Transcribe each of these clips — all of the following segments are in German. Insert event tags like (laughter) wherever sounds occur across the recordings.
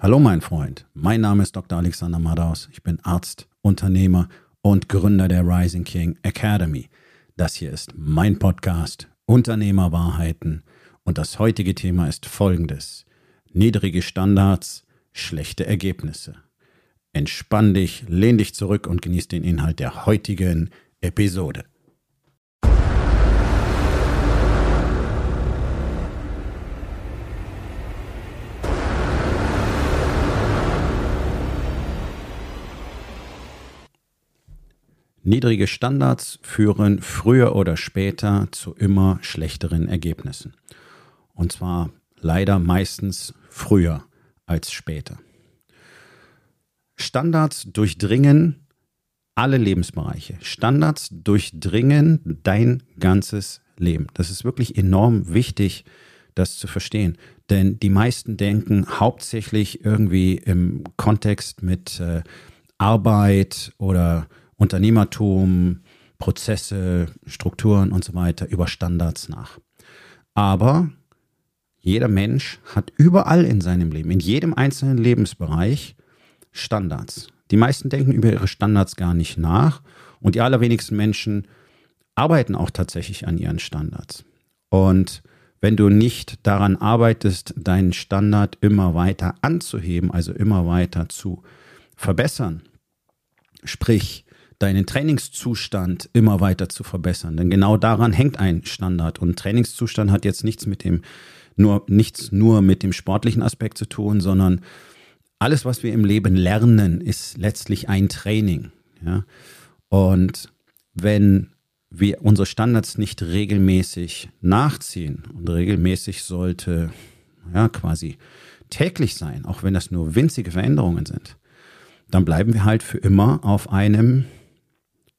Hallo mein Freund, mein Name ist Dr. Alexander Madaus. Ich bin Arzt, Unternehmer und Gründer der Rising King Academy. Das hier ist mein Podcast Unternehmerwahrheiten und das heutige Thema ist folgendes. Niedrige Standards, schlechte Ergebnisse. Entspann dich, lehn dich zurück und genieß den Inhalt der heutigen Episode. Niedrige Standards führen früher oder später zu immer schlechteren Ergebnissen. Und zwar leider meistens früher als später. Standards durchdringen alle Lebensbereiche. Standards durchdringen dein ganzes Leben. Das ist wirklich enorm wichtig, das zu verstehen. Denn die meisten denken hauptsächlich irgendwie im Kontext mit äh, Arbeit oder Unternehmertum, Prozesse, Strukturen und so weiter über Standards nach. Aber jeder Mensch hat überall in seinem Leben, in jedem einzelnen Lebensbereich Standards. Die meisten denken über ihre Standards gar nicht nach und die allerwenigsten Menschen arbeiten auch tatsächlich an ihren Standards. Und wenn du nicht daran arbeitest, deinen Standard immer weiter anzuheben, also immer weiter zu verbessern, sprich deinen Trainingszustand immer weiter zu verbessern. Denn genau daran hängt ein Standard. Und Trainingszustand hat jetzt nichts mit dem, nur, nichts nur mit dem sportlichen Aspekt zu tun, sondern alles, was wir im Leben lernen, ist letztlich ein Training. Ja? Und wenn wir unsere Standards nicht regelmäßig nachziehen und regelmäßig sollte ja quasi täglich sein, auch wenn das nur winzige Veränderungen sind, dann bleiben wir halt für immer auf einem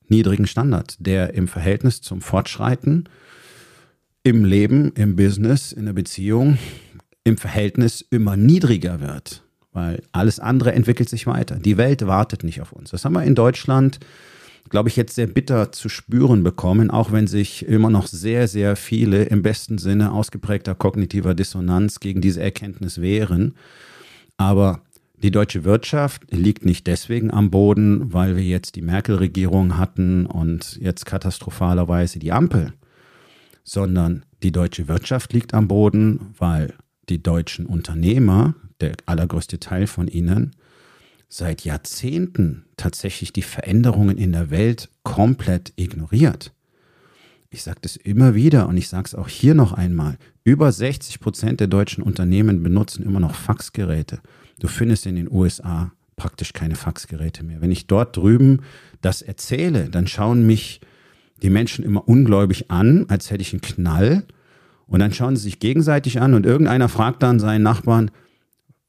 niedrigen Standard, der im Verhältnis zum Fortschreiten im Leben, im Business, in der Beziehung, im Verhältnis immer niedriger wird. Weil alles andere entwickelt sich weiter. Die Welt wartet nicht auf uns. Das haben wir in Deutschland, glaube ich, jetzt sehr bitter zu spüren bekommen, auch wenn sich immer noch sehr, sehr viele im besten Sinne ausgeprägter kognitiver Dissonanz gegen diese Erkenntnis wehren. Aber die deutsche Wirtschaft liegt nicht deswegen am Boden, weil wir jetzt die Merkel-Regierung hatten und jetzt katastrophalerweise die Ampel, sondern die deutsche Wirtschaft liegt am Boden, weil die deutschen Unternehmer, der allergrößte Teil von ihnen, seit Jahrzehnten tatsächlich die Veränderungen in der Welt komplett ignoriert. Ich sage das immer wieder und ich sage es auch hier noch einmal. Über 60 Prozent der deutschen Unternehmen benutzen immer noch Faxgeräte. Du findest in den USA praktisch keine Faxgeräte mehr. Wenn ich dort drüben das erzähle, dann schauen mich die Menschen immer ungläubig an, als hätte ich einen Knall. Und dann schauen sie sich gegenseitig an und irgendeiner fragt dann seinen Nachbarn,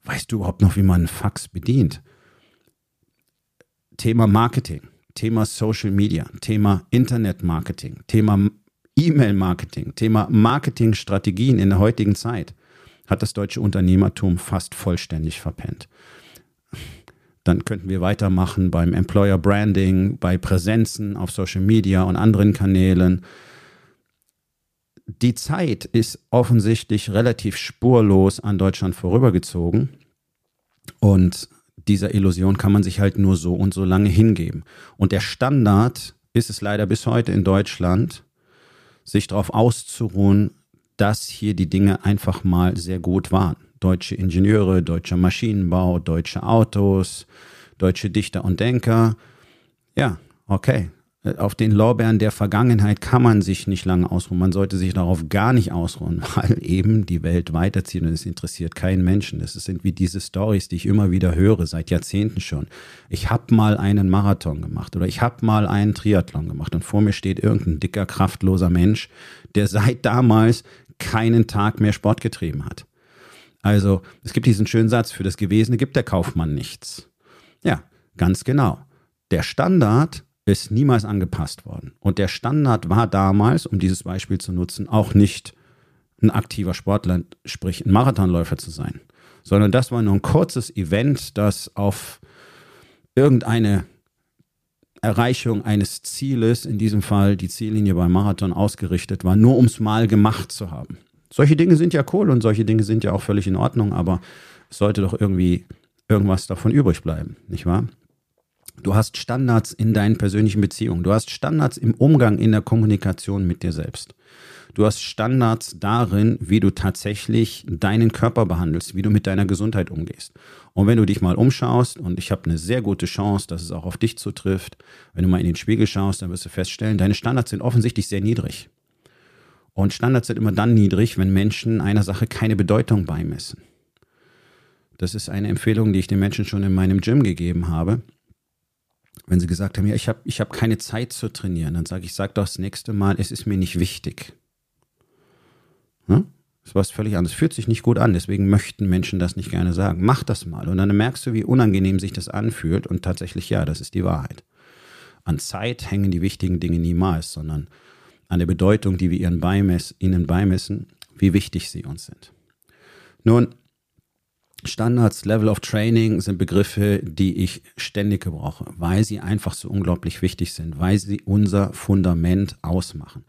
weißt du überhaupt noch, wie man einen Fax bedient? Thema Marketing, Thema Social Media, Thema Internet-Marketing, Thema E-Mail-Marketing, Thema Marketingstrategien in der heutigen Zeit hat das deutsche Unternehmertum fast vollständig verpennt. Dann könnten wir weitermachen beim Employer Branding, bei Präsenzen auf Social Media und anderen Kanälen. Die Zeit ist offensichtlich relativ spurlos an Deutschland vorübergezogen und dieser Illusion kann man sich halt nur so und so lange hingeben. Und der Standard ist es leider bis heute in Deutschland, sich darauf auszuruhen, dass hier die Dinge einfach mal sehr gut waren. Deutsche Ingenieure, deutscher Maschinenbau, deutsche Autos, deutsche Dichter und Denker. Ja, okay. Auf den Lorbeeren der Vergangenheit kann man sich nicht lange ausruhen. Man sollte sich darauf gar nicht ausruhen, (laughs) weil eben die Welt weiterzieht und es interessiert keinen Menschen. Das sind wie diese Stories, die ich immer wieder höre, seit Jahrzehnten schon. Ich habe mal einen Marathon gemacht oder ich habe mal einen Triathlon gemacht und vor mir steht irgendein dicker, kraftloser Mensch, der seit damals keinen Tag mehr Sport getrieben hat. Also es gibt diesen schönen Satz, für das Gewesene gibt der Kaufmann nichts. Ja, ganz genau. Der Standard ist niemals angepasst worden. Und der Standard war damals, um dieses Beispiel zu nutzen, auch nicht ein aktiver Sportler, sprich ein Marathonläufer zu sein, sondern das war nur ein kurzes Event, das auf irgendeine Erreichung eines Zieles, in diesem Fall die Ziellinie beim Marathon ausgerichtet war, nur ums Mal gemacht zu haben. Solche Dinge sind ja cool und solche Dinge sind ja auch völlig in Ordnung, aber es sollte doch irgendwie irgendwas davon übrig bleiben, nicht wahr? Du hast Standards in deinen persönlichen Beziehungen. Du hast Standards im Umgang, in der Kommunikation mit dir selbst. Du hast Standards darin, wie du tatsächlich deinen Körper behandelst, wie du mit deiner Gesundheit umgehst. Und wenn du dich mal umschaust, und ich habe eine sehr gute Chance, dass es auch auf dich zutrifft, wenn du mal in den Spiegel schaust, dann wirst du feststellen, deine Standards sind offensichtlich sehr niedrig. Und Standards sind immer dann niedrig, wenn Menschen einer Sache keine Bedeutung beimessen. Das ist eine Empfehlung, die ich den Menschen schon in meinem Gym gegeben habe. Wenn sie gesagt haben, ja, ich habe ich hab keine Zeit zu trainieren, dann sage ich, sag doch das nächste Mal, es ist mir nicht wichtig. Hm? Das ist was völlig anderes. Fühlt sich nicht gut an, deswegen möchten Menschen das nicht gerne sagen. Mach das mal und dann merkst du, wie unangenehm sich das anfühlt und tatsächlich ja, das ist die Wahrheit. An Zeit hängen die wichtigen Dinge niemals, sondern an der Bedeutung, die wir ihnen beimessen, wie wichtig sie uns sind. Nun, Standards, Level of Training sind Begriffe, die ich ständig gebrauche, weil sie einfach so unglaublich wichtig sind, weil sie unser Fundament ausmachen.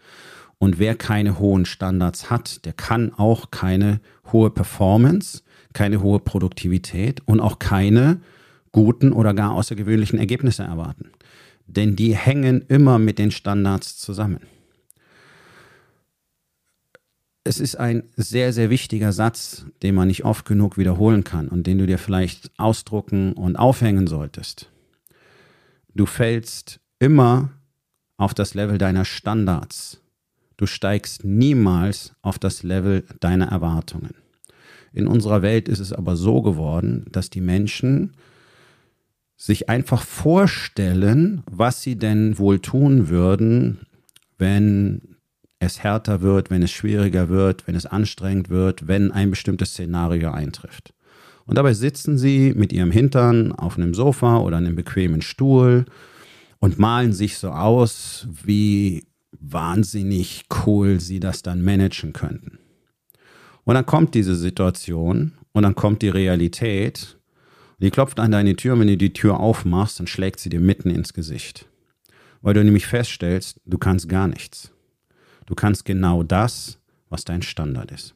Und wer keine hohen Standards hat, der kann auch keine hohe Performance, keine hohe Produktivität und auch keine guten oder gar außergewöhnlichen Ergebnisse erwarten. Denn die hängen immer mit den Standards zusammen. Es ist ein sehr, sehr wichtiger Satz, den man nicht oft genug wiederholen kann und den du dir vielleicht ausdrucken und aufhängen solltest. Du fällst immer auf das Level deiner Standards Du steigst niemals auf das Level deiner Erwartungen. In unserer Welt ist es aber so geworden, dass die Menschen sich einfach vorstellen, was sie denn wohl tun würden, wenn es härter wird, wenn es schwieriger wird, wenn es anstrengend wird, wenn ein bestimmtes Szenario eintrifft. Und dabei sitzen sie mit ihrem Hintern auf einem Sofa oder einem bequemen Stuhl und malen sich so aus, wie wahnsinnig cool sie das dann managen könnten. Und dann kommt diese Situation und dann kommt die Realität. Die klopft an deine Tür und wenn du die Tür aufmachst, dann schlägt sie dir mitten ins Gesicht. Weil du nämlich feststellst, du kannst gar nichts. Du kannst genau das, was dein Standard ist.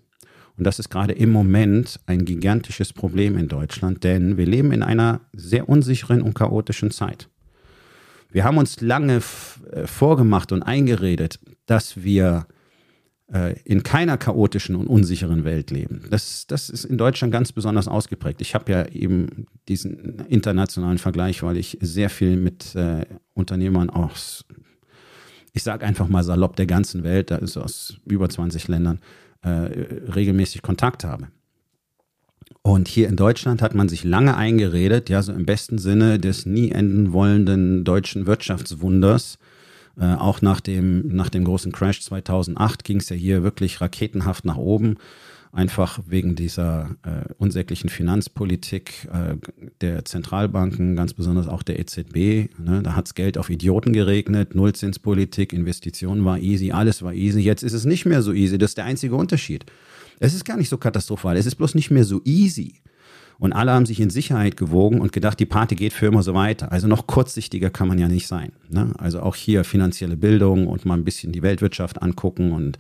Und das ist gerade im Moment ein gigantisches Problem in Deutschland, denn wir leben in einer sehr unsicheren und chaotischen Zeit. Wir haben uns lange äh, vorgemacht und eingeredet, dass wir äh, in keiner chaotischen und unsicheren Welt leben. Das, das ist in Deutschland ganz besonders ausgeprägt. Ich habe ja eben diesen internationalen Vergleich, weil ich sehr viel mit äh, Unternehmern aus, ich sage einfach mal salopp, der ganzen Welt, da ist aus über 20 Ländern, äh, regelmäßig Kontakt habe. Und hier in Deutschland hat man sich lange eingeredet, ja, so im besten Sinne des nie enden wollenden deutschen Wirtschaftswunders. Äh, auch nach dem, nach dem großen Crash 2008 ging es ja hier wirklich raketenhaft nach oben. Einfach wegen dieser äh, unsäglichen Finanzpolitik äh, der Zentralbanken, ganz besonders auch der EZB. Ne? Da hat's Geld auf Idioten geregnet, Nullzinspolitik, Investitionen war easy, alles war easy. Jetzt ist es nicht mehr so easy, das ist der einzige Unterschied. Es ist gar nicht so katastrophal. Es ist bloß nicht mehr so easy. Und alle haben sich in Sicherheit gewogen und gedacht, die Party geht für immer so weiter. Also noch kurzsichtiger kann man ja nicht sein. Ne? Also auch hier finanzielle Bildung und mal ein bisschen die Weltwirtschaft angucken und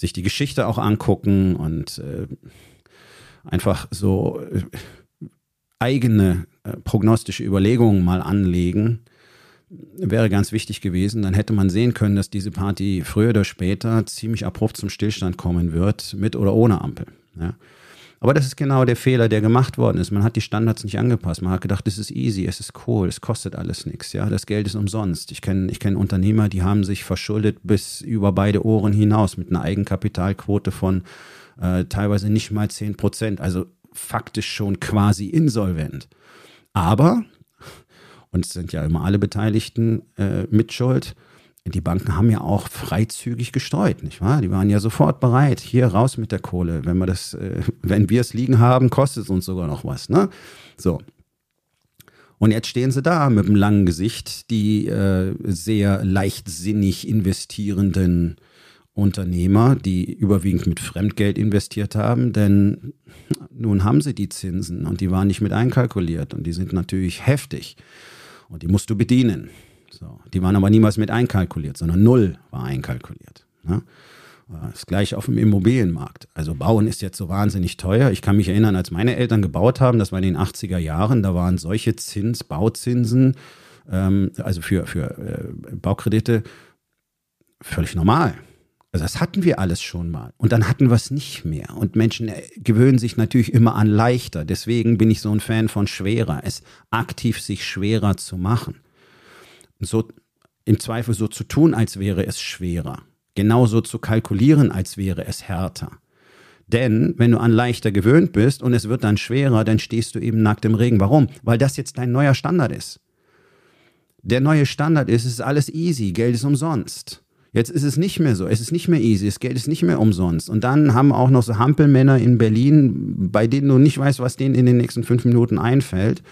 sich die Geschichte auch angucken und äh, einfach so äh, eigene äh, prognostische Überlegungen mal anlegen wäre ganz wichtig gewesen. Dann hätte man sehen können, dass diese Party früher oder später ziemlich abrupt zum Stillstand kommen wird, mit oder ohne Ampel. Ja. Aber das ist genau der Fehler, der gemacht worden ist. Man hat die Standards nicht angepasst. Man hat gedacht, das ist easy, es ist cool, es kostet alles nichts. Ja, das Geld ist umsonst. Ich kenne ich kenn Unternehmer, die haben sich verschuldet bis über beide Ohren hinaus mit einer Eigenkapitalquote von äh, teilweise nicht mal 10 Prozent. Also faktisch schon quasi insolvent. Aber und es sind ja immer alle Beteiligten äh, mitschuld. Die Banken haben ja auch freizügig gestreut, nicht wahr? Die waren ja sofort bereit, hier raus mit der Kohle. Wenn wir das, äh, (laughs) wenn wir es liegen haben, kostet es uns sogar noch was, ne? So. Und jetzt stehen sie da mit einem langen Gesicht, die äh, sehr leichtsinnig investierenden Unternehmer, die überwiegend mit Fremdgeld investiert haben, denn nun haben sie die Zinsen und die waren nicht mit einkalkuliert und die sind natürlich heftig. Und die musst du bedienen. So. Die waren aber niemals mit einkalkuliert, sondern null war einkalkuliert. Ne? Das gleiche auf dem Immobilienmarkt. Also Bauen ist jetzt so wahnsinnig teuer. Ich kann mich erinnern, als meine Eltern gebaut haben, das war in den 80er Jahren, da waren solche Zins, Bauzinsen, ähm, also für, für äh, Baukredite, völlig normal. Also das hatten wir alles schon mal. Und dann hatten wir es nicht mehr. Und Menschen äh, gewöhnen sich natürlich immer an leichter. Deswegen bin ich so ein Fan von schwerer. Es aktiv sich schwerer zu machen. So im Zweifel so zu tun, als wäre es schwerer genauso zu kalkulieren, als wäre es härter. Denn wenn du an leichter gewöhnt bist und es wird dann schwerer, dann stehst du eben nackt im Regen. Warum? Weil das jetzt dein neuer Standard ist. Der neue Standard ist, es ist alles easy, Geld ist umsonst. Jetzt ist es nicht mehr so, es ist nicht mehr easy, das Geld ist nicht mehr umsonst. Und dann haben auch noch so Hampelmänner in Berlin, bei denen du nicht weißt, was denen in den nächsten fünf Minuten einfällt.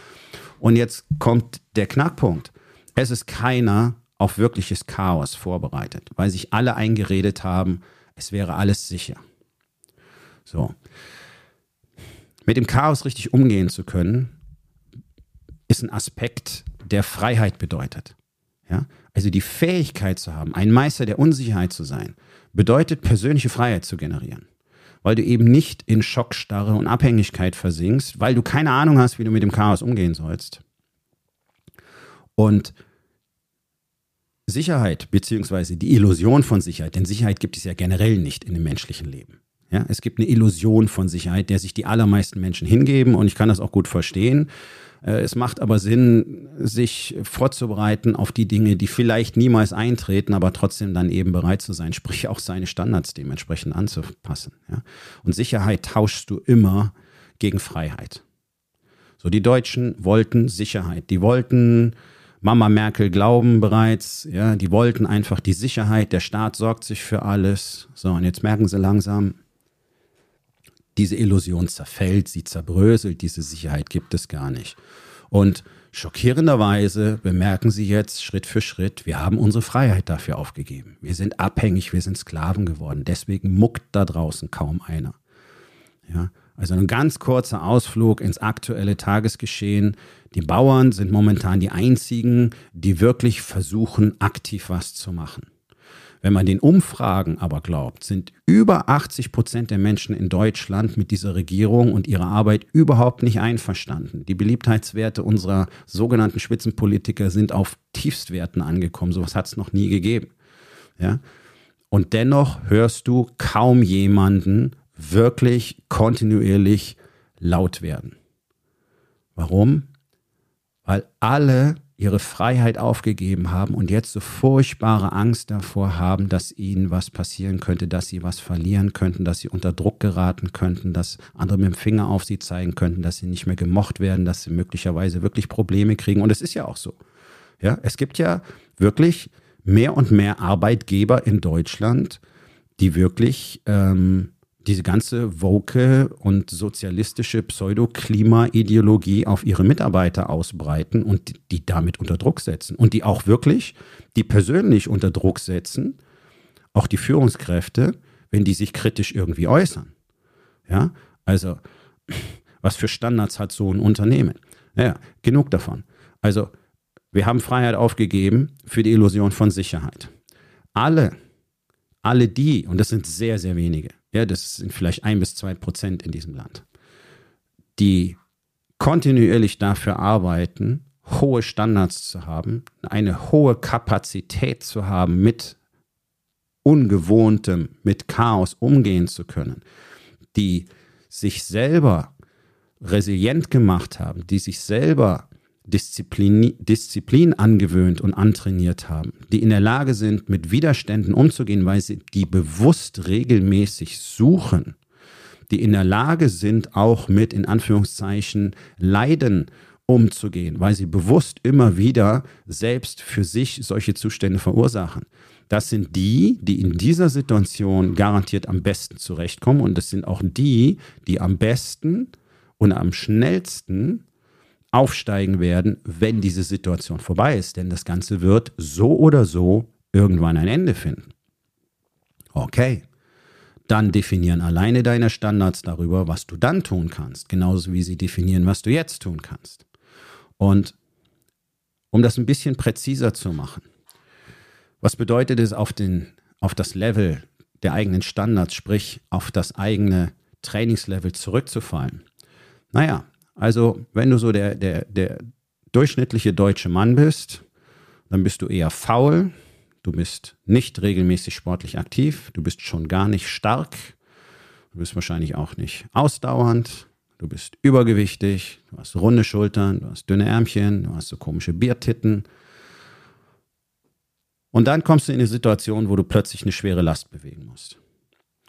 Und jetzt kommt der Knackpunkt. Es ist keiner auf wirkliches Chaos vorbereitet, weil sich alle eingeredet haben, es wäre alles sicher. So. Mit dem Chaos richtig umgehen zu können, ist ein Aspekt, der Freiheit bedeutet. Ja? Also die Fähigkeit zu haben, ein Meister der Unsicherheit zu sein, bedeutet persönliche Freiheit zu generieren. Weil du eben nicht in Schockstarre und Abhängigkeit versinkst, weil du keine Ahnung hast, wie du mit dem Chaos umgehen sollst. Und Sicherheit beziehungsweise die Illusion von Sicherheit, denn Sicherheit gibt es ja generell nicht in dem menschlichen Leben. Ja, es gibt eine Illusion von Sicherheit, der sich die allermeisten Menschen hingeben und ich kann das auch gut verstehen. Äh, es macht aber Sinn, sich vorzubereiten auf die Dinge, die vielleicht niemals eintreten, aber trotzdem dann eben bereit zu sein, sprich auch seine Standards dementsprechend anzupassen. Ja. Und Sicherheit tauschst du immer gegen Freiheit. So, die Deutschen wollten Sicherheit. Die wollten Mama Merkel glauben bereits, ja, die wollten einfach die Sicherheit, der Staat sorgt sich für alles. So, und jetzt merken sie langsam, diese Illusion zerfällt, sie zerbröselt, diese Sicherheit gibt es gar nicht. Und schockierenderweise bemerken sie jetzt Schritt für Schritt, wir haben unsere Freiheit dafür aufgegeben. Wir sind abhängig, wir sind Sklaven geworden. Deswegen muckt da draußen kaum einer. Ja, also ein ganz kurzer Ausflug ins aktuelle Tagesgeschehen. Die Bauern sind momentan die einzigen, die wirklich versuchen, aktiv was zu machen. Wenn man den Umfragen aber glaubt, sind über 80 Prozent der Menschen in Deutschland mit dieser Regierung und ihrer Arbeit überhaupt nicht einverstanden. Die Beliebtheitswerte unserer sogenannten Spitzenpolitiker sind auf Tiefstwerten angekommen. Sowas hat es noch nie gegeben. Ja? Und dennoch hörst du kaum jemanden wirklich kontinuierlich laut werden. Warum? Weil alle ihre Freiheit aufgegeben haben und jetzt so furchtbare Angst davor haben, dass ihnen was passieren könnte, dass sie was verlieren könnten, dass sie unter Druck geraten könnten, dass andere mit dem Finger auf sie zeigen könnten, dass sie nicht mehr gemocht werden, dass sie möglicherweise wirklich Probleme kriegen. Und es ist ja auch so. Ja, es gibt ja wirklich mehr und mehr Arbeitgeber in Deutschland, die wirklich ähm, diese ganze woke und sozialistische Pseudo-Klima-Ideologie auf ihre Mitarbeiter ausbreiten und die damit unter Druck setzen. Und die auch wirklich, die persönlich unter Druck setzen, auch die Führungskräfte, wenn die sich kritisch irgendwie äußern. Ja, also, was für Standards hat so ein Unternehmen? Naja, genug davon. Also, wir haben Freiheit aufgegeben für die Illusion von Sicherheit. Alle, alle die, und das sind sehr, sehr wenige, ja, das sind vielleicht ein bis zwei Prozent in diesem Land, die kontinuierlich dafür arbeiten, hohe Standards zu haben, eine hohe Kapazität zu haben, mit Ungewohntem, mit Chaos umgehen zu können, die sich selber resilient gemacht haben, die sich selber Disziplin, Disziplin angewöhnt und antrainiert haben, die in der Lage sind, mit Widerständen umzugehen, weil sie die bewusst regelmäßig suchen, die in der Lage sind, auch mit, in Anführungszeichen, Leiden umzugehen, weil sie bewusst immer wieder selbst für sich solche Zustände verursachen. Das sind die, die in dieser Situation garantiert am besten zurechtkommen und das sind auch die, die am besten und am schnellsten aufsteigen werden, wenn diese Situation vorbei ist. Denn das Ganze wird so oder so irgendwann ein Ende finden. Okay, dann definieren alleine deine Standards darüber, was du dann tun kannst, genauso wie sie definieren, was du jetzt tun kannst. Und um das ein bisschen präziser zu machen, was bedeutet es auf, den, auf das Level der eigenen Standards, sprich auf das eigene Trainingslevel zurückzufallen. Naja, also wenn du so der, der, der durchschnittliche deutsche Mann bist, dann bist du eher faul, du bist nicht regelmäßig sportlich aktiv, du bist schon gar nicht stark, du bist wahrscheinlich auch nicht ausdauernd, du bist übergewichtig, du hast runde Schultern, du hast dünne Ärmchen, du hast so komische Biertitten. Und dann kommst du in eine Situation, wo du plötzlich eine schwere Last bewegen musst.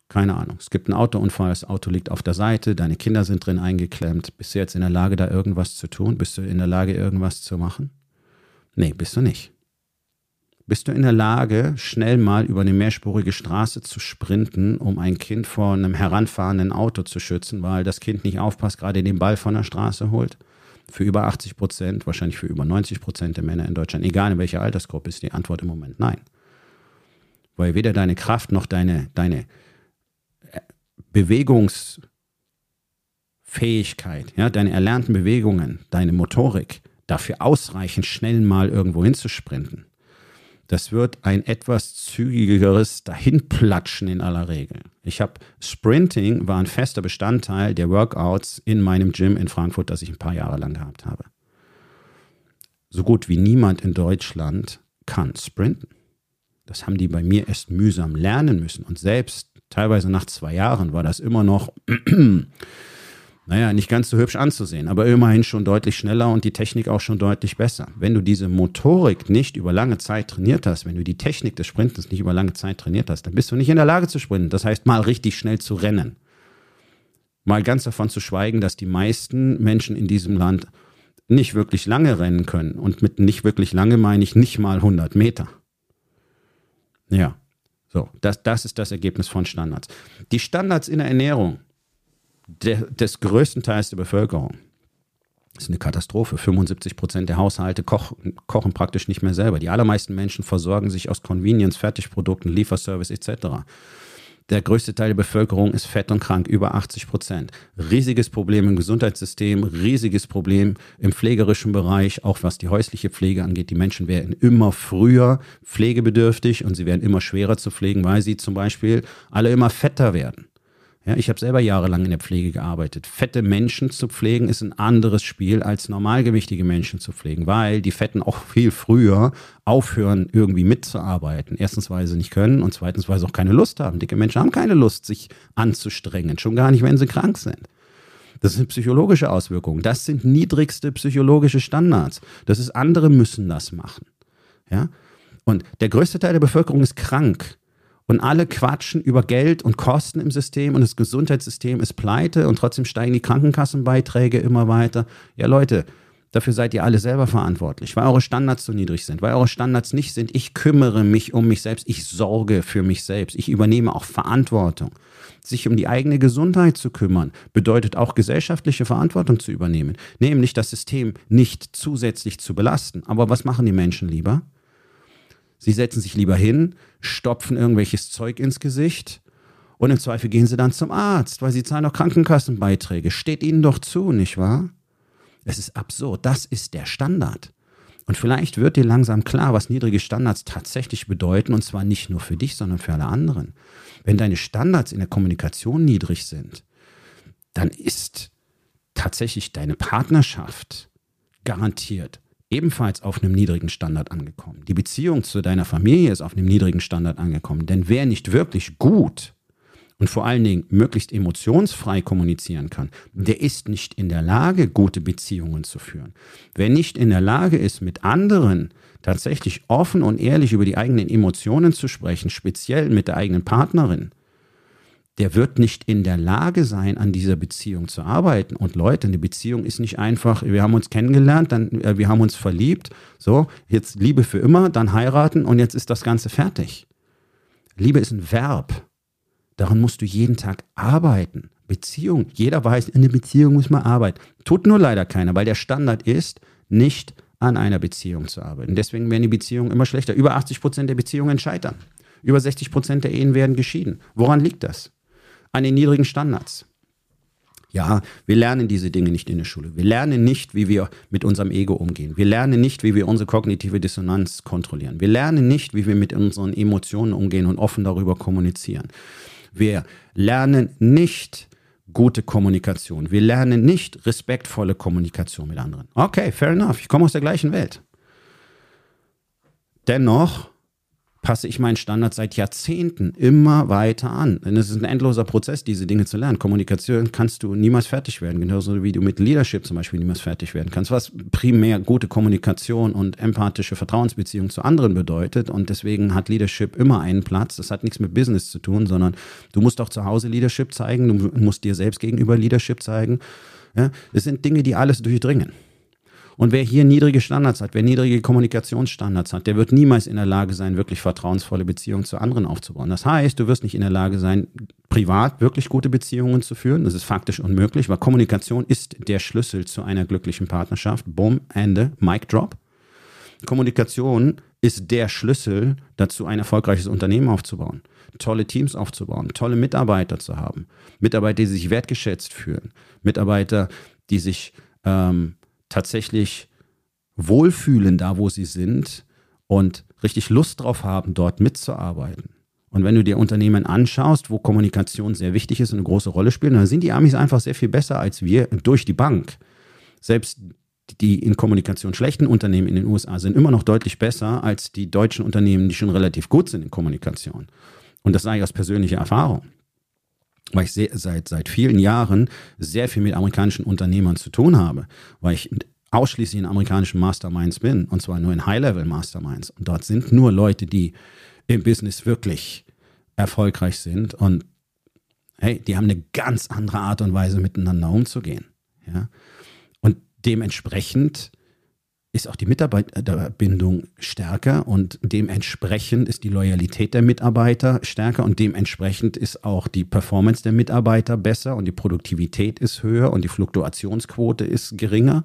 Keine Ahnung. Es gibt einen Autounfall, das Auto liegt auf der Seite, deine Kinder sind drin eingeklemmt. Bist du jetzt in der Lage, da irgendwas zu tun? Bist du in der Lage, irgendwas zu machen? Nee, bist du nicht. Bist du in der Lage, schnell mal über eine mehrspurige Straße zu sprinten, um ein Kind vor einem heranfahrenden Auto zu schützen, weil das Kind nicht aufpasst, gerade den Ball von der Straße holt? Für über 80 Prozent, wahrscheinlich für über 90 Prozent der Männer in Deutschland, egal in welcher Altersgruppe, ist die Antwort im Moment nein. Weil weder deine Kraft noch deine, deine, Bewegungsfähigkeit, ja, deine erlernten Bewegungen, deine Motorik dafür ausreichen, schnell mal irgendwo hinzusprinten. Das wird ein etwas zügigeres Dahinplatschen in aller Regel. Ich habe Sprinting war ein fester Bestandteil der Workouts in meinem Gym in Frankfurt, das ich ein paar Jahre lang gehabt habe. So gut wie niemand in Deutschland kann sprinten. Das haben die bei mir erst mühsam lernen müssen. Und selbst teilweise nach zwei Jahren war das immer noch, (clears throat) naja, nicht ganz so hübsch anzusehen, aber immerhin schon deutlich schneller und die Technik auch schon deutlich besser. Wenn du diese Motorik nicht über lange Zeit trainiert hast, wenn du die Technik des Sprintens nicht über lange Zeit trainiert hast, dann bist du nicht in der Lage zu sprinten. Das heißt, mal richtig schnell zu rennen. Mal ganz davon zu schweigen, dass die meisten Menschen in diesem Land nicht wirklich lange rennen können. Und mit nicht wirklich lange meine ich nicht mal 100 Meter. Ja, so, das, das ist das Ergebnis von Standards. Die Standards in der Ernährung der, des größten Teils der Bevölkerung ist eine Katastrophe. 75 Prozent der Haushalte koch, kochen praktisch nicht mehr selber. Die allermeisten Menschen versorgen sich aus Convenience, Fertigprodukten, Lieferservice etc. Der größte Teil der Bevölkerung ist fett und krank, über 80 Prozent. Riesiges Problem im Gesundheitssystem, riesiges Problem im pflegerischen Bereich, auch was die häusliche Pflege angeht. Die Menschen werden immer früher pflegebedürftig und sie werden immer schwerer zu pflegen, weil sie zum Beispiel alle immer fetter werden. Ja, ich habe selber jahrelang in der Pflege gearbeitet. Fette Menschen zu pflegen ist ein anderes Spiel als normalgewichtige Menschen zu pflegen, weil die Fetten auch viel früher aufhören, irgendwie mitzuarbeiten. Erstens, weil sie nicht können und zweitens, weil sie auch keine Lust haben. Dicke Menschen haben keine Lust, sich anzustrengen, schon gar nicht, wenn sie krank sind. Das sind psychologische Auswirkungen. Das sind niedrigste psychologische Standards. Das ist, andere müssen das machen. Ja? Und der größte Teil der Bevölkerung ist krank und alle quatschen über Geld und Kosten im System und das Gesundheitssystem ist pleite und trotzdem steigen die Krankenkassenbeiträge immer weiter. Ja, Leute, dafür seid ihr alle selber verantwortlich, weil eure Standards so niedrig sind, weil eure Standards nicht sind, ich kümmere mich um mich selbst, ich sorge für mich selbst, ich übernehme auch Verantwortung. Sich um die eigene Gesundheit zu kümmern, bedeutet auch gesellschaftliche Verantwortung zu übernehmen, nämlich das System nicht zusätzlich zu belasten. Aber was machen die Menschen lieber? Sie setzen sich lieber hin, stopfen irgendwelches Zeug ins Gesicht und im Zweifel gehen sie dann zum Arzt, weil sie zahlen doch Krankenkassenbeiträge. Steht ihnen doch zu, nicht wahr? Es ist absurd. Das ist der Standard. Und vielleicht wird dir langsam klar, was niedrige Standards tatsächlich bedeuten, und zwar nicht nur für dich, sondern für alle anderen. Wenn deine Standards in der Kommunikation niedrig sind, dann ist tatsächlich deine Partnerschaft garantiert ebenfalls auf einem niedrigen Standard angekommen. Die Beziehung zu deiner Familie ist auf einem niedrigen Standard angekommen. Denn wer nicht wirklich gut und vor allen Dingen möglichst emotionsfrei kommunizieren kann, der ist nicht in der Lage, gute Beziehungen zu führen. Wer nicht in der Lage ist, mit anderen tatsächlich offen und ehrlich über die eigenen Emotionen zu sprechen, speziell mit der eigenen Partnerin, der wird nicht in der Lage sein, an dieser Beziehung zu arbeiten. Und Leute, eine Beziehung ist nicht einfach, wir haben uns kennengelernt, dann, äh, wir haben uns verliebt, so, jetzt Liebe für immer, dann heiraten und jetzt ist das Ganze fertig. Liebe ist ein Verb. Daran musst du jeden Tag arbeiten. Beziehung, jeder weiß, in der Beziehung muss man arbeiten. Tut nur leider keiner, weil der Standard ist, nicht an einer Beziehung zu arbeiten. Deswegen werden die Beziehungen immer schlechter. Über 80 Prozent der Beziehungen scheitern. Über 60 Prozent der Ehen werden geschieden. Woran liegt das? an den niedrigen Standards. Ja, wir lernen diese Dinge nicht in der Schule. Wir lernen nicht, wie wir mit unserem Ego umgehen. Wir lernen nicht, wie wir unsere kognitive Dissonanz kontrollieren. Wir lernen nicht, wie wir mit unseren Emotionen umgehen und offen darüber kommunizieren. Wir lernen nicht gute Kommunikation. Wir lernen nicht respektvolle Kommunikation mit anderen. Okay, fair enough. Ich komme aus der gleichen Welt. Dennoch passe ich meinen Standard seit Jahrzehnten immer weiter an. Denn es ist ein endloser Prozess, diese Dinge zu lernen. Kommunikation kannst du niemals fertig werden, genauso wie du mit Leadership zum Beispiel niemals fertig werden kannst, was primär gute Kommunikation und empathische Vertrauensbeziehung zu anderen bedeutet. Und deswegen hat Leadership immer einen Platz. Das hat nichts mit Business zu tun, sondern du musst auch zu Hause Leadership zeigen, du musst dir selbst gegenüber Leadership zeigen. Ja, sind Dinge, die alles durchdringen. Und wer hier niedrige Standards hat, wer niedrige Kommunikationsstandards hat, der wird niemals in der Lage sein, wirklich vertrauensvolle Beziehungen zu anderen aufzubauen. Das heißt, du wirst nicht in der Lage sein, privat wirklich gute Beziehungen zu führen. Das ist faktisch unmöglich, weil Kommunikation ist der Schlüssel zu einer glücklichen Partnerschaft. Boom, Ende, Mic Drop. Kommunikation ist der Schlüssel dazu, ein erfolgreiches Unternehmen aufzubauen, tolle Teams aufzubauen, tolle Mitarbeiter zu haben, Mitarbeiter, die sich wertgeschätzt fühlen, Mitarbeiter, die sich ähm, tatsächlich wohlfühlen da, wo sie sind und richtig Lust drauf haben, dort mitzuarbeiten. Und wenn du dir Unternehmen anschaust, wo Kommunikation sehr wichtig ist und eine große Rolle spielt, dann sind die Amis einfach sehr viel besser als wir durch die Bank. Selbst die in Kommunikation schlechten Unternehmen in den USA sind immer noch deutlich besser als die deutschen Unternehmen, die schon relativ gut sind in Kommunikation. Und das sage ich aus persönlicher Erfahrung weil ich sehr, seit, seit vielen Jahren sehr viel mit amerikanischen Unternehmern zu tun habe, weil ich ausschließlich in amerikanischen Masterminds bin, und zwar nur in High-Level-Masterminds. Und dort sind nur Leute, die im Business wirklich erfolgreich sind und hey, die haben eine ganz andere Art und Weise miteinander umzugehen. Ja? Und dementsprechend ist auch die Mitarbeiterbindung stärker und dementsprechend ist die Loyalität der Mitarbeiter stärker und dementsprechend ist auch die Performance der Mitarbeiter besser und die Produktivität ist höher und die Fluktuationsquote ist geringer.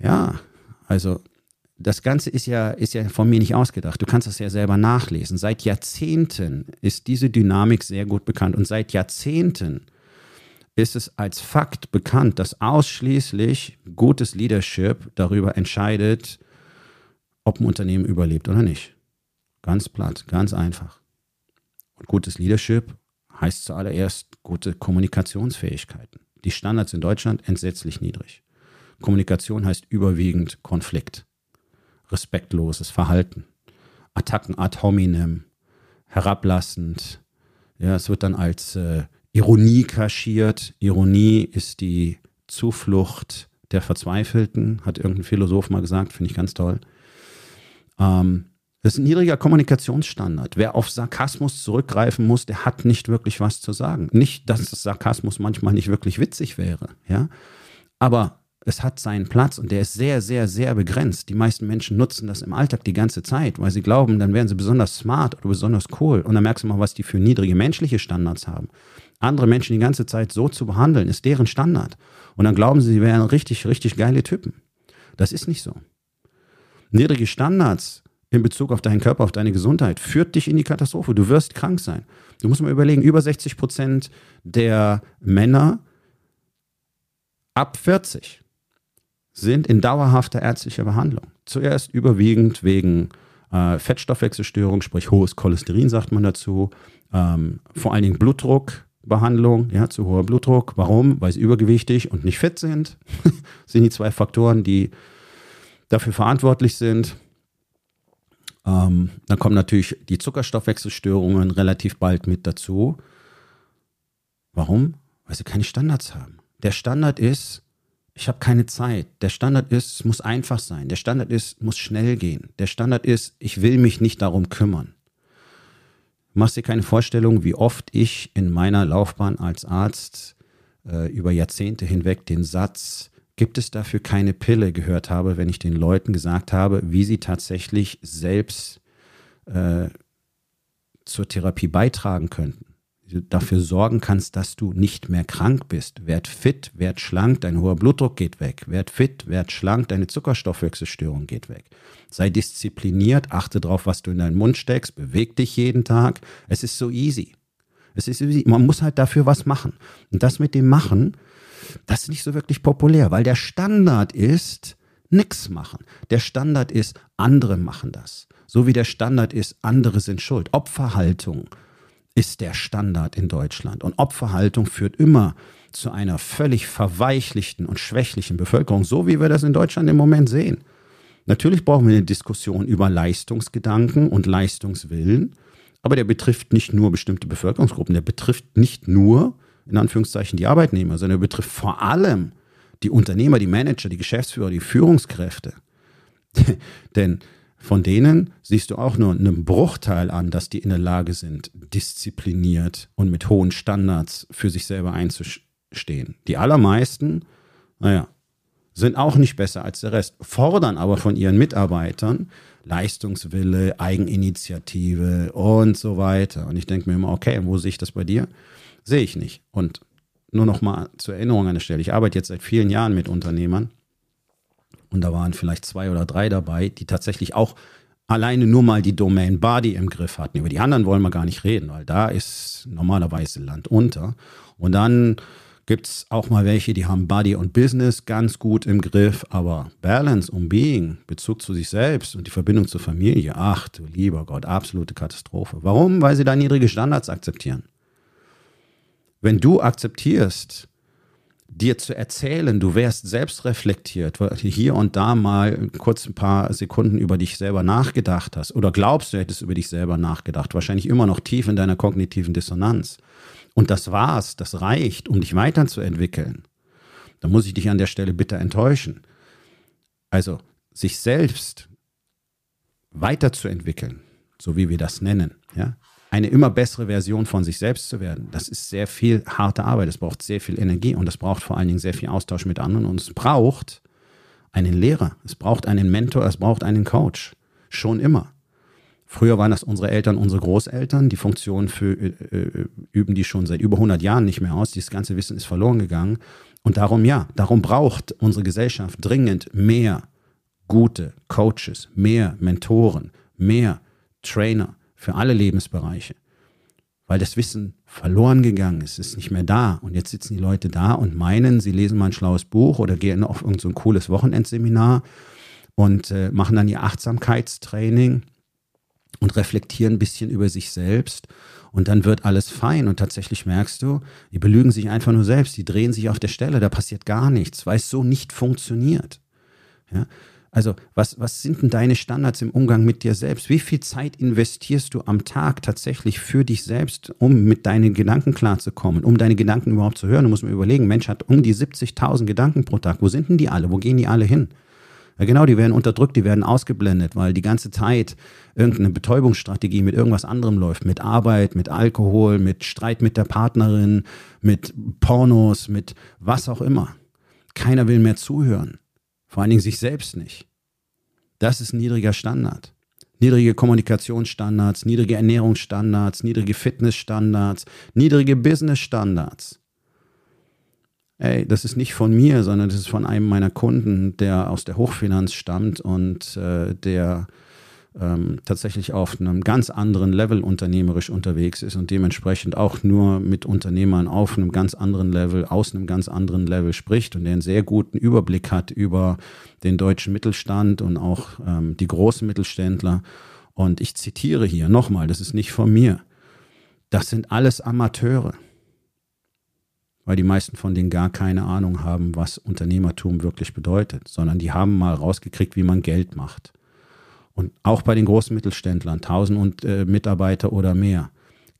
Ja, also das Ganze ist ja, ist ja von mir nicht ausgedacht. Du kannst das ja selber nachlesen. Seit Jahrzehnten ist diese Dynamik sehr gut bekannt und seit Jahrzehnten ist es als Fakt bekannt, dass ausschließlich gutes Leadership darüber entscheidet, ob ein Unternehmen überlebt oder nicht. Ganz platt, ganz einfach. Und gutes Leadership heißt zuallererst gute Kommunikationsfähigkeiten. Die Standards in Deutschland entsetzlich niedrig. Kommunikation heißt überwiegend Konflikt, respektloses Verhalten, Attacken ad hominem, herablassend. Ja, es wird dann als äh, Ironie kaschiert. Ironie ist die Zuflucht der Verzweifelten, hat irgendein Philosoph mal gesagt, finde ich ganz toll. Ähm, das ist ein niedriger Kommunikationsstandard. Wer auf Sarkasmus zurückgreifen muss, der hat nicht wirklich was zu sagen. Nicht, dass Sarkasmus manchmal nicht wirklich witzig wäre, ja. Aber es hat seinen Platz und der ist sehr, sehr, sehr begrenzt. Die meisten Menschen nutzen das im Alltag die ganze Zeit, weil sie glauben, dann wären sie besonders smart oder besonders cool. Und dann merkst du mal, was die für niedrige menschliche Standards haben andere Menschen die ganze Zeit so zu behandeln, ist deren Standard. Und dann glauben sie, sie wären richtig, richtig geile Typen. Das ist nicht so. Niedrige Standards in Bezug auf deinen Körper, auf deine Gesundheit, führt dich in die Katastrophe. Du wirst krank sein. Du musst mal überlegen, über 60 Prozent der Männer ab 40 sind in dauerhafter ärztlicher Behandlung. Zuerst überwiegend wegen äh, Fettstoffwechselstörung, sprich hohes Cholesterin, sagt man dazu, ähm, vor allen Dingen Blutdruck, Behandlung, ja, zu hoher Blutdruck. Warum? Weil sie übergewichtig und nicht fit sind. das (laughs) sind die zwei Faktoren, die dafür verantwortlich sind. Ähm, dann kommen natürlich die Zuckerstoffwechselstörungen relativ bald mit dazu. Warum? Weil sie keine Standards haben. Der Standard ist, ich habe keine Zeit. Der Standard ist, es muss einfach sein. Der Standard ist, muss schnell gehen. Der Standard ist, ich will mich nicht darum kümmern machst dir keine Vorstellung, wie oft ich in meiner Laufbahn als Arzt äh, über Jahrzehnte hinweg den Satz, gibt es dafür keine Pille gehört habe, wenn ich den Leuten gesagt habe, wie sie tatsächlich selbst äh, zur Therapie beitragen könnten dafür sorgen kannst, dass du nicht mehr krank bist. Werd fit, werd schlank, dein hoher Blutdruck geht weg. Werd fit, werd schlank, deine Zuckerstoffwechselstörung geht weg. Sei diszipliniert, achte darauf, was du in deinen Mund steckst, beweg dich jeden Tag. Es ist so easy. Es ist, man muss halt dafür was machen. Und das mit dem Machen, das ist nicht so wirklich populär, weil der Standard ist, nichts machen. Der Standard ist, andere machen das. So wie der Standard ist, andere sind schuld. Opferhaltung ist der Standard in Deutschland. Und Opferhaltung führt immer zu einer völlig verweichlichten und schwächlichen Bevölkerung, so wie wir das in Deutschland im Moment sehen. Natürlich brauchen wir eine Diskussion über Leistungsgedanken und Leistungswillen, aber der betrifft nicht nur bestimmte Bevölkerungsgruppen, der betrifft nicht nur, in Anführungszeichen, die Arbeitnehmer, sondern er betrifft vor allem die Unternehmer, die Manager, die Geschäftsführer, die Führungskräfte. (laughs) Denn von denen siehst du auch nur einen Bruchteil an, dass die in der Lage sind, diszipliniert und mit hohen Standards für sich selber einzustehen. Die allermeisten, naja, sind auch nicht besser als der Rest, fordern aber von ihren Mitarbeitern Leistungswille, Eigeninitiative und so weiter. Und ich denke mir immer, okay, wo sehe ich das bei dir? Sehe ich nicht. Und nur noch mal zur Erinnerung an der Stelle. Ich arbeite jetzt seit vielen Jahren mit Unternehmern und da waren vielleicht zwei oder drei dabei, die tatsächlich auch alleine nur mal die Domain Body im Griff hatten. Über die anderen wollen wir gar nicht reden, weil da ist normalerweise Land unter. Und dann gibt es auch mal welche, die haben Body und Business ganz gut im Griff, aber Balance und Being, Bezug zu sich selbst und die Verbindung zur Familie, ach du lieber Gott, absolute Katastrophe. Warum? Weil sie da niedrige Standards akzeptieren. Wenn du akzeptierst, dir zu erzählen, du wärst selbst reflektiert, weil du hier und da mal kurz ein paar Sekunden über dich selber nachgedacht hast. Oder glaubst, du hättest über dich selber nachgedacht, wahrscheinlich immer noch tief in deiner kognitiven Dissonanz. Und das war's, das reicht, um dich weiterzuentwickeln, dann muss ich dich an der Stelle bitte enttäuschen. Also sich selbst weiterzuentwickeln, so wie wir das nennen, ja, eine immer bessere Version von sich selbst zu werden, das ist sehr viel harte Arbeit, es braucht sehr viel Energie und es braucht vor allen Dingen sehr viel Austausch mit anderen und es braucht einen Lehrer, es braucht einen Mentor, es braucht einen Coach. Schon immer. Früher waren das unsere Eltern, unsere Großeltern. Die Funktion für, äh, äh, üben die schon seit über 100 Jahren nicht mehr aus. Dieses ganze Wissen ist verloren gegangen. Und darum, ja, darum braucht unsere Gesellschaft dringend mehr gute Coaches, mehr Mentoren, mehr Trainer für alle Lebensbereiche. Weil das Wissen verloren gegangen ist, ist nicht mehr da. Und jetzt sitzen die Leute da und meinen, sie lesen mal ein schlaues Buch oder gehen auf irgendein so cooles Wochenendseminar und äh, machen dann ihr Achtsamkeitstraining und reflektieren ein bisschen über sich selbst und dann wird alles fein und tatsächlich merkst du, die belügen sich einfach nur selbst, die drehen sich auf der Stelle, da passiert gar nichts, weil es so nicht funktioniert. Ja? Also, was, was sind denn deine Standards im Umgang mit dir selbst? Wie viel Zeit investierst du am Tag tatsächlich für dich selbst, um mit deinen Gedanken klarzukommen, um deine Gedanken überhaupt zu hören? Du musst mir überlegen, Mensch hat um die 70.000 Gedanken pro Tag. Wo sind denn die alle? Wo gehen die alle hin? Ja, genau, die werden unterdrückt, die werden ausgeblendet, weil die ganze Zeit irgendeine Betäubungsstrategie mit irgendwas anderem läuft, mit Arbeit, mit Alkohol, mit Streit mit der Partnerin, mit Pornos, mit was auch immer. Keiner will mehr zuhören, vor allen Dingen sich selbst nicht. Das ist niedriger Standard. Niedrige Kommunikationsstandards, niedrige Ernährungsstandards, niedrige Fitnessstandards, niedrige Businessstandards ey, das ist nicht von mir, sondern das ist von einem meiner Kunden, der aus der Hochfinanz stammt und äh, der ähm, tatsächlich auf einem ganz anderen Level unternehmerisch unterwegs ist und dementsprechend auch nur mit Unternehmern auf einem ganz anderen Level, aus einem ganz anderen Level spricht und der einen sehr guten Überblick hat über den deutschen Mittelstand und auch ähm, die großen Mittelständler. Und ich zitiere hier nochmal, das ist nicht von mir. Das sind alles Amateure weil die meisten von denen gar keine Ahnung haben, was Unternehmertum wirklich bedeutet, sondern die haben mal rausgekriegt, wie man Geld macht. Und auch bei den großen Mittelständlern, 1000 und, äh, Mitarbeiter oder mehr,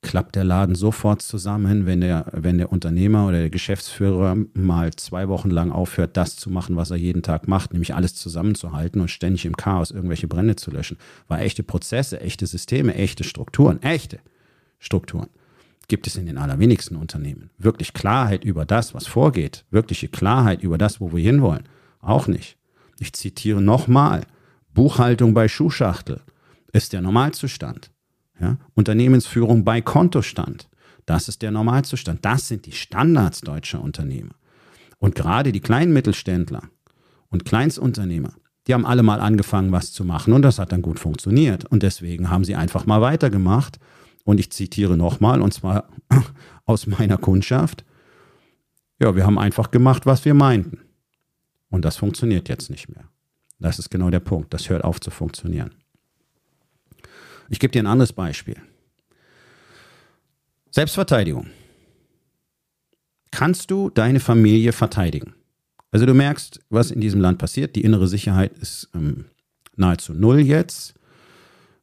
klappt der Laden sofort zusammen, wenn der, wenn der Unternehmer oder der Geschäftsführer mal zwei Wochen lang aufhört, das zu machen, was er jeden Tag macht, nämlich alles zusammenzuhalten und ständig im Chaos irgendwelche Brände zu löschen. Weil echte Prozesse, echte Systeme, echte Strukturen, echte Strukturen gibt es in den allerwenigsten Unternehmen. Wirklich Klarheit über das, was vorgeht, wirkliche Klarheit über das, wo wir hinwollen, auch nicht. Ich zitiere nochmal, Buchhaltung bei Schuhschachtel ist der Normalzustand. Ja? Unternehmensführung bei Kontostand, das ist der Normalzustand. Das sind die Standards deutscher Unternehmer. Und gerade die kleinen Mittelständler und Kleinstunternehmer, die haben alle mal angefangen, was zu machen und das hat dann gut funktioniert. Und deswegen haben sie einfach mal weitergemacht Und ich zitiere nochmal, und zwar (laughs) aus meiner Kundschaft. Ja, wir haben einfach gemacht, was wir meinten. Und das funktioniert jetzt nicht mehr. Das ist genau der Punkt. Das hört auf zu funktionieren. Ich gebe dir ein anderes Beispiel. Selbstverteidigung. Kannst du deine Familie verteidigen? Also du merkst, was in diesem Land passiert. Die innere Sicherheit ist ähm, nahezu null jetzt.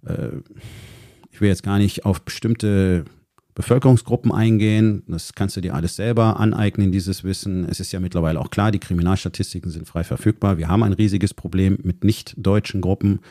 Äh, ich will jetzt gar nicht auf bestimmte Bevölkerungsgruppen eingehen. Das kannst du dir alles selber aneignen, dieses Wissen. Es ist ja mittlerweile auch klar, die Kriminalstatistiken sind frei verfügbar. Wir haben ein riesiges Problem mit nicht deutschen Gruppen.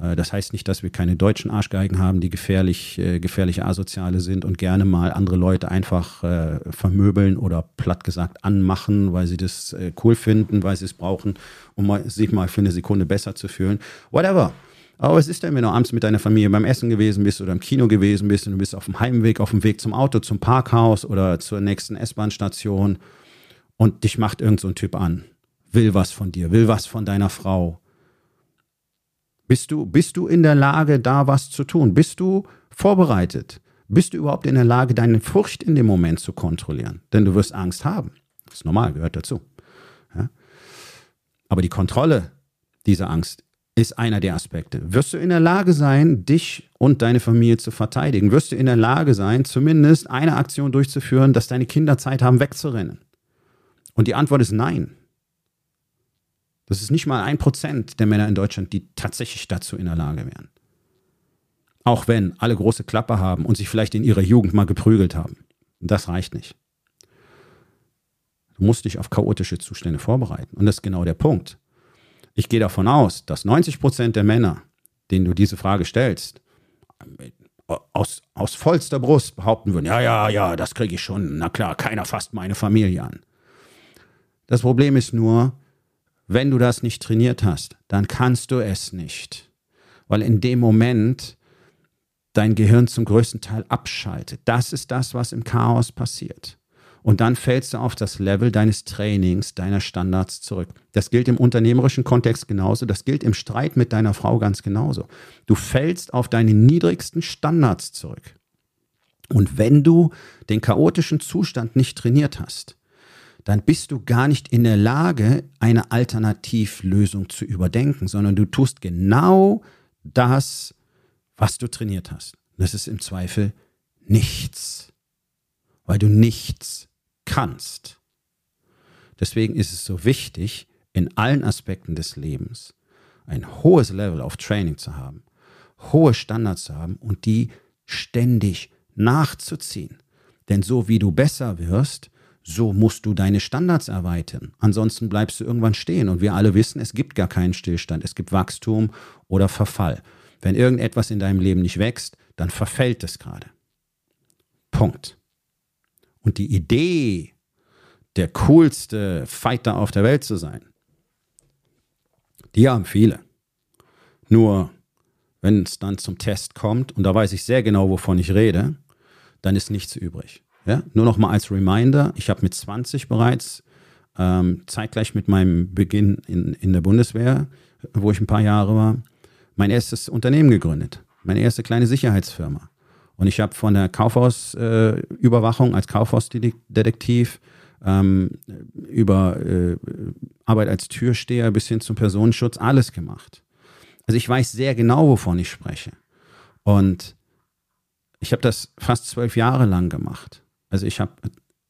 Äh, das heißt nicht, dass wir keine deutschen Arschgeigen haben, die gefährlich, äh, gefährliche Asoziale sind und gerne mal andere Leute einfach äh, vermöbeln oder platt gesagt anmachen, weil sie das cool finden, weil sie es brauchen, um sich mal für eine Sekunde besser zu fühlen. Whatever. Aber was ist denn, wenn du abends mit deiner Familie beim Essen gewesen bist oder im Kino gewesen bist und du bist auf dem Heimweg, auf dem Weg zum Auto, zum Parkhaus oder zur nächsten S-Bahn-Station und dich macht irgend so ein Typ an, will was von dir, will was von deiner Frau, bist du, bist du in der Lage, da was zu tun? Bist du vorbereitet? Bist du überhaupt in der Lage, deine Furcht in dem Moment zu kontrollieren? Denn du wirst Angst haben. Das ist normal, gehört dazu. Ja? Aber die Kontrolle dieser Angst ist einer der Aspekte. Wirst du in der Lage sein, dich und deine Familie zu verteidigen? Wirst du in der Lage sein, zumindest eine Aktion durchzuführen, dass deine Kinder Zeit haben, wegzurennen? Und die Antwort ist nein. Das ist nicht mal ein Prozent der Männer in Deutschland, die tatsächlich dazu in der Lage wären. Auch wenn alle große Klappe haben und sich vielleicht in ihrer Jugend mal geprügelt haben. Das reicht nicht. Du musst dich auf chaotische Zustände vorbereiten. Und das ist genau der Punkt. Ich gehe davon aus, dass 90 Prozent der Männer, denen du diese Frage stellst, aus, aus vollster Brust behaupten würden, ja, ja, ja, das kriege ich schon. Na klar, keiner fasst meine Familie an. Das Problem ist nur, wenn du das nicht trainiert hast, dann kannst du es nicht. Weil in dem Moment dein Gehirn zum größten Teil abschaltet. Das ist das, was im Chaos passiert. Und dann fällst du auf das Level deines Trainings, deiner Standards zurück. Das gilt im unternehmerischen Kontext genauso. Das gilt im Streit mit deiner Frau ganz genauso. Du fällst auf deine niedrigsten Standards zurück. Und wenn du den chaotischen Zustand nicht trainiert hast, dann bist du gar nicht in der Lage, eine Alternativlösung zu überdenken, sondern du tust genau das, was du trainiert hast. Das ist im Zweifel nichts, weil du nichts kannst. Deswegen ist es so wichtig, in allen Aspekten des Lebens ein hohes Level of Training zu haben, hohe Standards zu haben und die ständig nachzuziehen. Denn so wie du besser wirst, so musst du deine Standards erweitern. Ansonsten bleibst du irgendwann stehen. Und wir alle wissen, es gibt gar keinen Stillstand. Es gibt Wachstum oder Verfall. Wenn irgendetwas in deinem Leben nicht wächst, dann verfällt es gerade. Punkt. Und die Idee, der coolste Fighter auf der Welt zu sein, die haben viele. Nur, wenn es dann zum Test kommt, und da weiß ich sehr genau, wovon ich rede, dann ist nichts übrig. Ja, nur noch mal als Reminder, ich habe mit 20 bereits, ähm, zeitgleich mit meinem Beginn in, in der Bundeswehr, wo ich ein paar Jahre war, mein erstes Unternehmen gegründet. Meine erste kleine Sicherheitsfirma. Und ich habe von der Kaufhausüberwachung äh, als Kaufhausdetektiv ähm, über äh, Arbeit als Türsteher bis hin zum Personenschutz alles gemacht. Also ich weiß sehr genau, wovon ich spreche. Und ich habe das fast zwölf Jahre lang gemacht. Also ich habe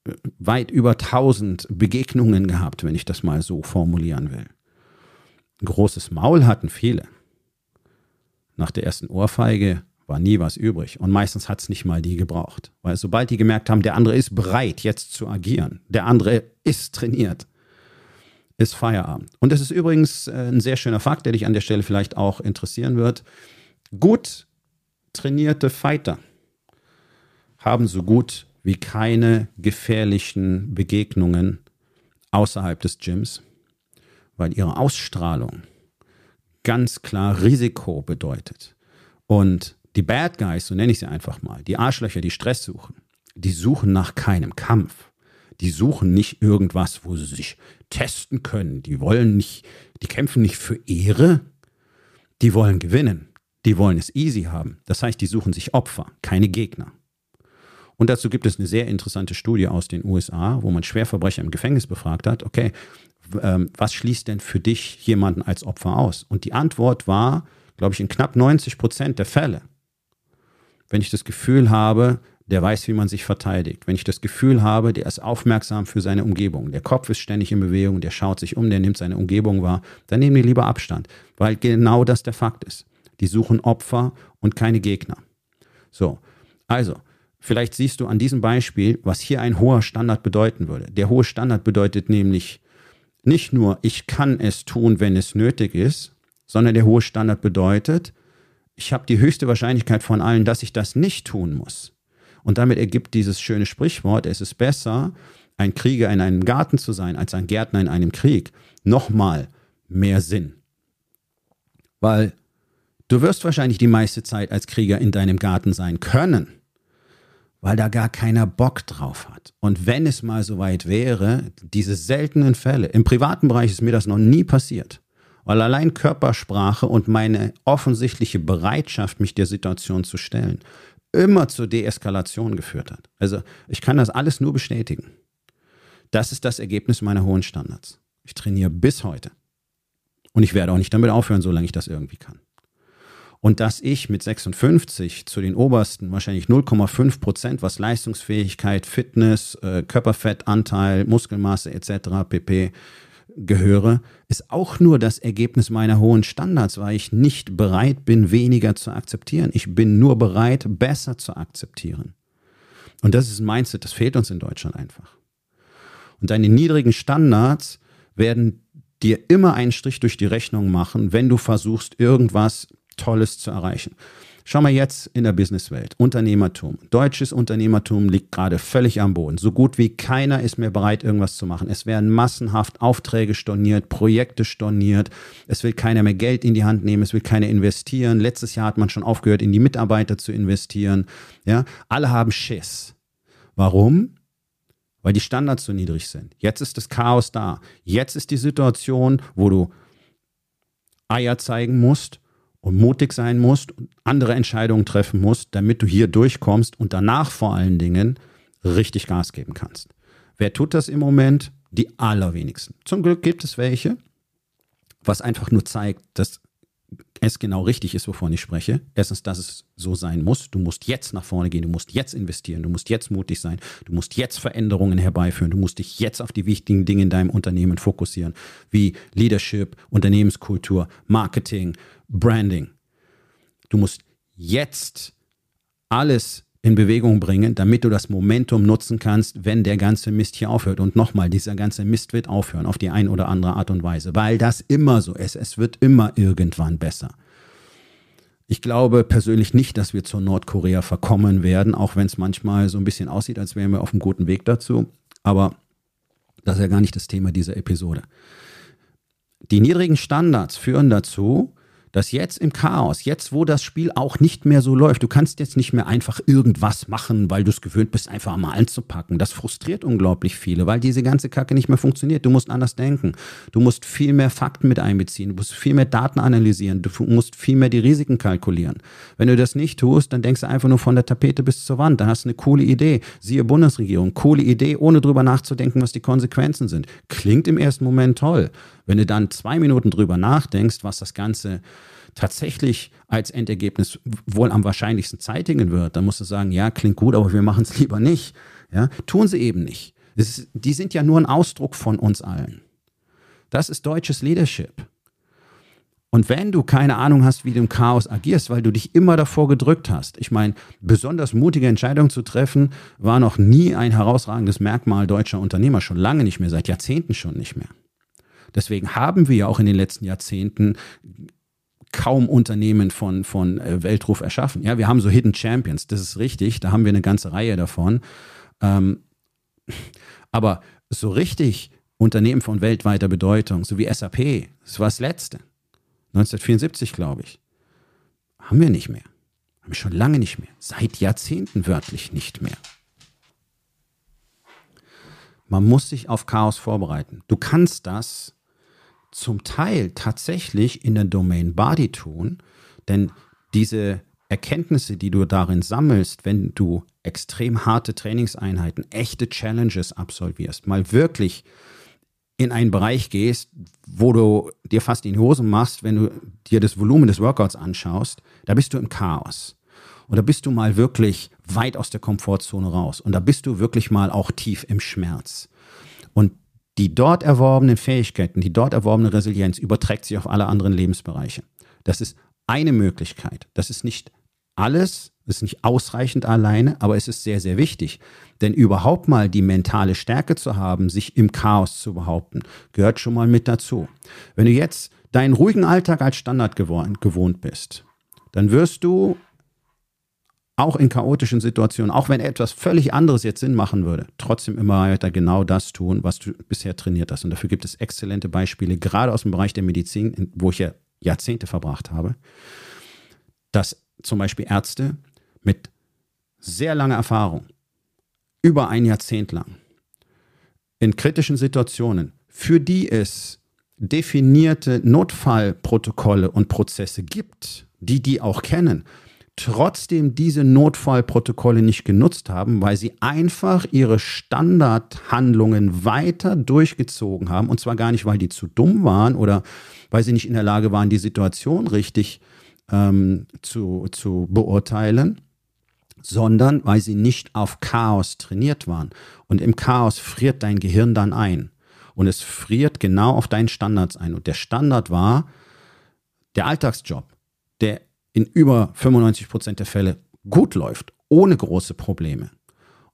äh, weit über 1000 Begegnungen gehabt, wenn ich das mal so formulieren will. Ein großes Maul hatten viele. Nach der ersten Ohrfeige war nie was übrig. Und meistens hat es nicht mal die gebraucht. Weil sobald die gemerkt haben, der andere ist bereit, jetzt zu agieren, der andere ist trainiert, ist Feierabend. Und das ist übrigens äh, ein sehr schöner Fakt, der dich an der Stelle vielleicht auch interessieren wird. Gut trainierte Fighter haben so gut wie keine gefährlichen Begegnungen außerhalb des Gyms, weil ihre Ausstrahlung ganz klar Risiko bedeutet. Und die Bad Guys, so nenne ich sie einfach mal, die Arschlöcher, die Stress suchen, die suchen nach keinem Kampf. Die suchen nicht irgendwas, wo sie sich testen können. Die wollen nicht, die kämpfen nicht für Ehre, die wollen gewinnen. Die wollen es easy haben. Das heißt, die suchen sich Opfer, keine Gegner. Und dazu gibt es eine sehr interessante Studie aus den USA, wo man Schwerverbrecher im Gefängnis befragt hat, okay, ähm, was schließt denn für dich jemanden als Opfer aus? Und die Antwort war, glaube ich, in knapp 90 Prozent der Fälle, wenn ich das Gefühl habe, der weiß, wie man sich verteidigt. Wenn ich das Gefühl habe, der ist aufmerksam für seine Umgebung, der Kopf ist ständig in Bewegung, der schaut sich um, der nimmt seine Umgebung wahr, dann nehmen die lieber Abstand, weil genau das der Fakt ist. Die suchen Opfer und keine Gegner. So, also, vielleicht siehst du an diesem Beispiel, was hier ein hoher Standard bedeuten würde. Der hohe Standard bedeutet nämlich nicht nur, ich kann es tun, wenn es nötig ist, sondern der hohe Standard bedeutet, ich habe die höchste Wahrscheinlichkeit von allen, dass ich das nicht tun muss. Und damit ergibt dieses schöne Sprichwort, es ist besser, ein Krieger in einem Garten zu sein, als ein Gärtner in einem Krieg, nochmal mehr Sinn. Weil du wirst wahrscheinlich die meiste Zeit als Krieger in deinem Garten sein können, weil da gar keiner Bock drauf hat. Und wenn es mal so weit wäre, diese seltenen Fälle, im privaten Bereich ist mir das noch nie passiert, weil allein Körpersprache und meine offensichtliche Bereitschaft, mich der Situation zu stellen, immer zur Deeskalation geführt hat. Also ich kann das alles nur bestätigen. Das ist das Ergebnis meiner hohen Standards. Ich trainiere bis heute. Und ich werde auch nicht damit aufhören, solange ich das irgendwie kann. Und dass ich mit 56 zu den obersten wahrscheinlich 0,5 Prozent, was Leistungsfähigkeit, Fitness, äh, Körperfettanteil, Muskelmasse etc. pp gehöre, ist auch nur das Ergebnis meiner hohen Standards, weil ich nicht bereit bin, weniger zu akzeptieren. Ich bin nur bereit, besser zu akzeptieren. Und das ist ein Mindset, das fehlt uns in Deutschland einfach. Und deine niedrigen Standards werden dir immer einen Strich durch die Rechnung machen, wenn du versuchst, irgendwas Tolles zu erreichen. Schau mal jetzt in der Businesswelt. Unternehmertum. Deutsches Unternehmertum liegt gerade völlig am Boden. So gut wie keiner ist mehr bereit, irgendwas zu machen. Es werden massenhaft Aufträge storniert, Projekte storniert. Es will keiner mehr Geld in die Hand nehmen. Es will keiner investieren. Letztes Jahr hat man schon aufgehört, in die Mitarbeiter zu investieren. Ja, alle haben Schiss. Warum? Weil die Standards so niedrig sind. Jetzt ist das Chaos da. Jetzt ist die Situation, wo du Eier zeigen musst und mutig sein musst und andere Entscheidungen treffen musst, damit du hier durchkommst und danach vor allen Dingen richtig Gas geben kannst. Wer tut das im Moment? Die allerwenigsten. Zum Glück gibt es welche, was einfach nur zeigt, dass es genau richtig ist, wovon ich spreche. Erstens, dass es so sein muss. Du musst jetzt nach vorne gehen, du musst jetzt investieren, du musst jetzt mutig sein, du musst jetzt Veränderungen herbeiführen, du musst dich jetzt auf die wichtigen Dinge in deinem Unternehmen fokussieren, wie Leadership, Unternehmenskultur, Marketing, Branding. Du musst jetzt alles in Bewegung bringen, damit du das Momentum nutzen kannst, wenn der ganze Mist hier aufhört. Und nochmal, dieser ganze Mist wird aufhören auf die eine oder andere Art und Weise, weil das immer so ist. Es wird immer irgendwann besser. Ich glaube persönlich nicht, dass wir zu Nordkorea verkommen werden, auch wenn es manchmal so ein bisschen aussieht, als wären wir auf einem guten Weg dazu. Aber das ist ja gar nicht das Thema dieser Episode. Die niedrigen Standards führen dazu, dass jetzt im Chaos, jetzt wo das Spiel auch nicht mehr so läuft, du kannst jetzt nicht mehr einfach irgendwas machen, weil du es gewöhnt bist, einfach mal anzupacken. Das frustriert unglaublich viele, weil diese ganze Kacke nicht mehr funktioniert. Du musst anders denken. Du musst viel mehr Fakten mit einbeziehen. Du musst viel mehr Daten analysieren. Du musst viel mehr die Risiken kalkulieren. Wenn du das nicht tust, dann denkst du einfach nur von der Tapete bis zur Wand. Dann hast du eine coole Idee. Siehe Bundesregierung. Coole Idee, ohne drüber nachzudenken, was die Konsequenzen sind. Klingt im ersten Moment toll. Wenn du dann zwei Minuten drüber nachdenkst, was das Ganze tatsächlich als Endergebnis wohl am wahrscheinlichsten zeitigen wird, dann musst du sagen, ja, klingt gut, aber wir machen es lieber nicht. Ja, tun sie eben nicht. Ist, die sind ja nur ein Ausdruck von uns allen. Das ist deutsches Leadership. Und wenn du keine Ahnung hast, wie du im Chaos agierst, weil du dich immer davor gedrückt hast, ich meine, besonders mutige Entscheidungen zu treffen, war noch nie ein herausragendes Merkmal deutscher Unternehmer, schon lange nicht mehr, seit Jahrzehnten schon nicht mehr. Deswegen haben wir ja auch in den letzten Jahrzehnten kaum Unternehmen von, von äh, Weltruf erschaffen. Ja, wir haben so Hidden Champions, das ist richtig, da haben wir eine ganze Reihe davon. Ähm, aber so richtig Unternehmen von weltweiter Bedeutung, so wie SAP, das war das letzte. 1974, glaube ich. Haben wir nicht mehr. Haben wir schon lange nicht mehr. Seit Jahrzehnten wörtlich nicht mehr. Man muss sich auf Chaos vorbereiten. Du kannst das zum Teil tatsächlich in der Domain Body tun, denn diese Erkenntnisse, die du darin sammelst, wenn du extrem harte Trainingseinheiten, echte Challenges absolvierst, mal wirklich in einen Bereich gehst, wo du dir fast in die Hosen machst, wenn du dir das Volumen des Workouts anschaust, da bist du im Chaos. Und da bist du mal wirklich weit aus der Komfortzone raus. Und da bist du wirklich mal auch tief im Schmerz. Die dort erworbenen Fähigkeiten, die dort erworbene Resilienz überträgt sich auf alle anderen Lebensbereiche. Das ist eine Möglichkeit. Das ist nicht alles, ist nicht ausreichend alleine, aber es ist sehr, sehr wichtig. Denn überhaupt mal die mentale Stärke zu haben, sich im Chaos zu behaupten, gehört schon mal mit dazu. Wenn du jetzt deinen ruhigen Alltag als Standard gewohnt bist, dann wirst du auch in chaotischen Situationen, auch wenn etwas völlig anderes jetzt Sinn machen würde, trotzdem immer weiter genau das tun, was du bisher trainiert hast. Und dafür gibt es exzellente Beispiele, gerade aus dem Bereich der Medizin, wo ich ja Jahrzehnte verbracht habe, dass zum Beispiel Ärzte mit sehr langer Erfahrung, über ein Jahrzehnt lang, in kritischen Situationen, für die es definierte Notfallprotokolle und Prozesse gibt, die die auch kennen, trotzdem diese Notfallprotokolle nicht genutzt haben, weil sie einfach ihre Standardhandlungen weiter durchgezogen haben. Und zwar gar nicht, weil die zu dumm waren oder weil sie nicht in der Lage waren, die Situation richtig ähm, zu, zu beurteilen, sondern weil sie nicht auf Chaos trainiert waren. Und im Chaos friert dein Gehirn dann ein. Und es friert genau auf deinen Standards ein. Und der Standard war der Alltagsjob, der in über 95 Prozent der Fälle gut läuft, ohne große Probleme.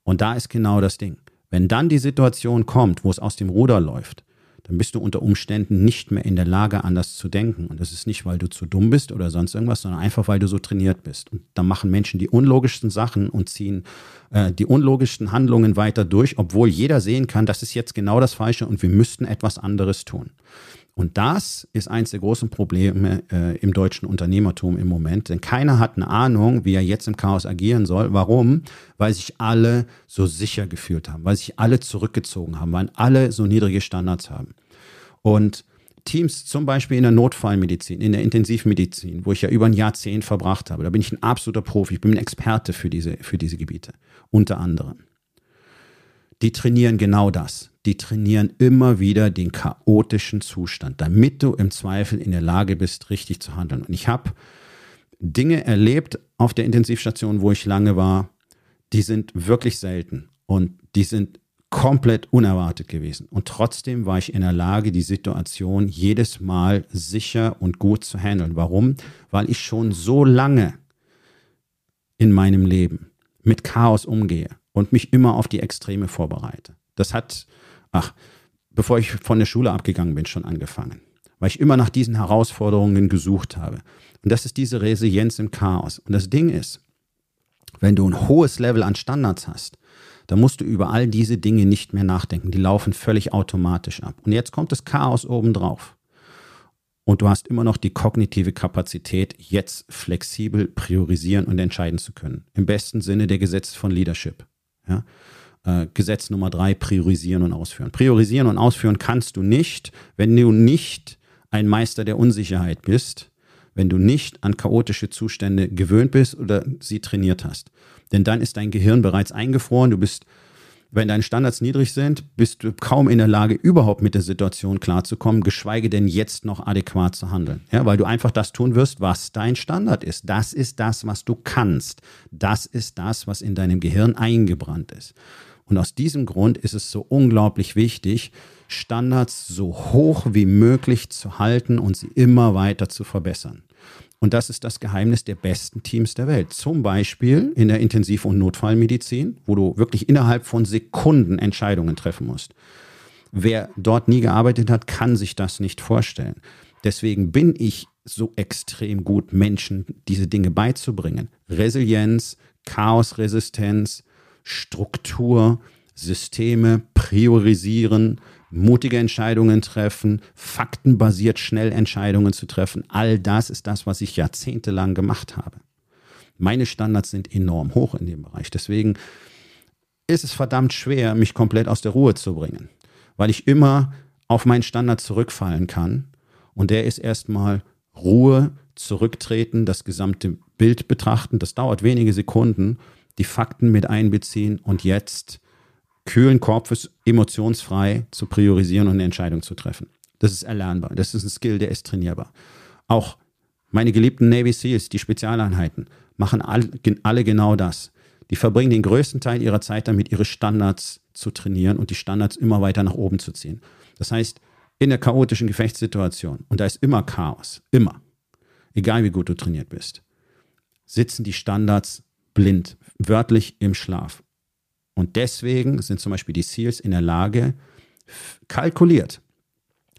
Und da ist genau das Ding. Wenn dann die Situation kommt, wo es aus dem Ruder läuft, dann bist du unter Umständen nicht mehr in der Lage, anders zu denken. Und das ist nicht, weil du zu dumm bist oder sonst irgendwas, sondern einfach, weil du so trainiert bist. Und dann machen Menschen die unlogischsten Sachen und ziehen äh, die unlogischsten Handlungen weiter durch, obwohl jeder sehen kann, das ist jetzt genau das Falsche und wir müssten etwas anderes tun. Und das ist eines der großen Probleme äh, im deutschen Unternehmertum im Moment. Denn keiner hat eine Ahnung, wie er jetzt im Chaos agieren soll. Warum? Weil sich alle so sicher gefühlt haben, weil sich alle zurückgezogen haben, weil alle so niedrige Standards haben. Und Teams zum Beispiel in der Notfallmedizin, in der Intensivmedizin, wo ich ja über ein Jahrzehnt verbracht habe, da bin ich ein absoluter Profi, ich bin ein Experte für diese, für diese Gebiete, unter anderem. Die trainieren genau das die trainieren immer wieder den chaotischen Zustand, damit du im Zweifel in der Lage bist, richtig zu handeln. Und ich habe Dinge erlebt auf der Intensivstation, wo ich lange war, die sind wirklich selten und die sind komplett unerwartet gewesen. Und trotzdem war ich in der Lage, die Situation jedes Mal sicher und gut zu handeln. Warum? Weil ich schon so lange in meinem Leben mit Chaos umgehe und mich immer auf die Extreme vorbereite. Das hat ach, bevor ich von der Schule abgegangen bin, schon angefangen. Weil ich immer nach diesen Herausforderungen gesucht habe. Und das ist diese Resilienz im Chaos. Und das Ding ist, wenn du ein hohes Level an Standards hast, dann musst du über all diese Dinge nicht mehr nachdenken. Die laufen völlig automatisch ab. Und jetzt kommt das Chaos obendrauf. Und du hast immer noch die kognitive Kapazität, jetzt flexibel priorisieren und entscheiden zu können. Im besten Sinne der Gesetze von Leadership. Ja? Äh, Gesetz Nummer drei, priorisieren und ausführen. Priorisieren und ausführen kannst du nicht, wenn du nicht ein Meister der Unsicherheit bist, wenn du nicht an chaotische Zustände gewöhnt bist oder sie trainiert hast. Denn dann ist dein Gehirn bereits eingefroren, du bist wenn deine Standards niedrig sind, bist du kaum in der Lage, überhaupt mit der Situation klarzukommen, geschweige denn jetzt noch adäquat zu handeln. Ja, weil du einfach das tun wirst, was dein Standard ist. Das ist das, was du kannst. Das ist das, was in deinem Gehirn eingebrannt ist. Und aus diesem Grund ist es so unglaublich wichtig, Standards so hoch wie möglich zu halten und sie immer weiter zu verbessern. Und das ist das Geheimnis der besten Teams der Welt. Zum Beispiel in der Intensiv- und Notfallmedizin, wo du wirklich innerhalb von Sekunden Entscheidungen treffen musst. Wer dort nie gearbeitet hat, kann sich das nicht vorstellen. Deswegen bin ich so extrem gut, Menschen diese Dinge beizubringen. Resilienz, Chaosresistenz, Struktur, Systeme, priorisieren, mutige Entscheidungen treffen, faktenbasiert schnell Entscheidungen zu treffen. All das ist das, was ich jahrzehntelang gemacht habe. Meine Standards sind enorm hoch in dem Bereich. Deswegen ist es verdammt schwer, mich komplett aus der Ruhe zu bringen, weil ich immer auf meinen Standard zurückfallen kann. Und der ist erstmal Ruhe, zurücktreten, das gesamte Bild betrachten, das dauert wenige Sekunden, die Fakten mit einbeziehen und jetzt kühlen Kopfes emotionsfrei zu priorisieren und eine Entscheidung zu treffen. Das ist erlernbar. Das ist ein Skill, der ist trainierbar. Auch meine geliebten Navy SEALs, die Spezialeinheiten, machen alle genau das. Die verbringen den größten Teil ihrer Zeit damit, ihre Standards zu trainieren und die Standards immer weiter nach oben zu ziehen. Das heißt, in der chaotischen Gefechtssituation, und da ist immer Chaos, immer, egal wie gut du trainiert bist, sitzen die Standards blind, wörtlich im Schlaf. Und deswegen sind zum Beispiel die SEALs in der Lage, kalkuliert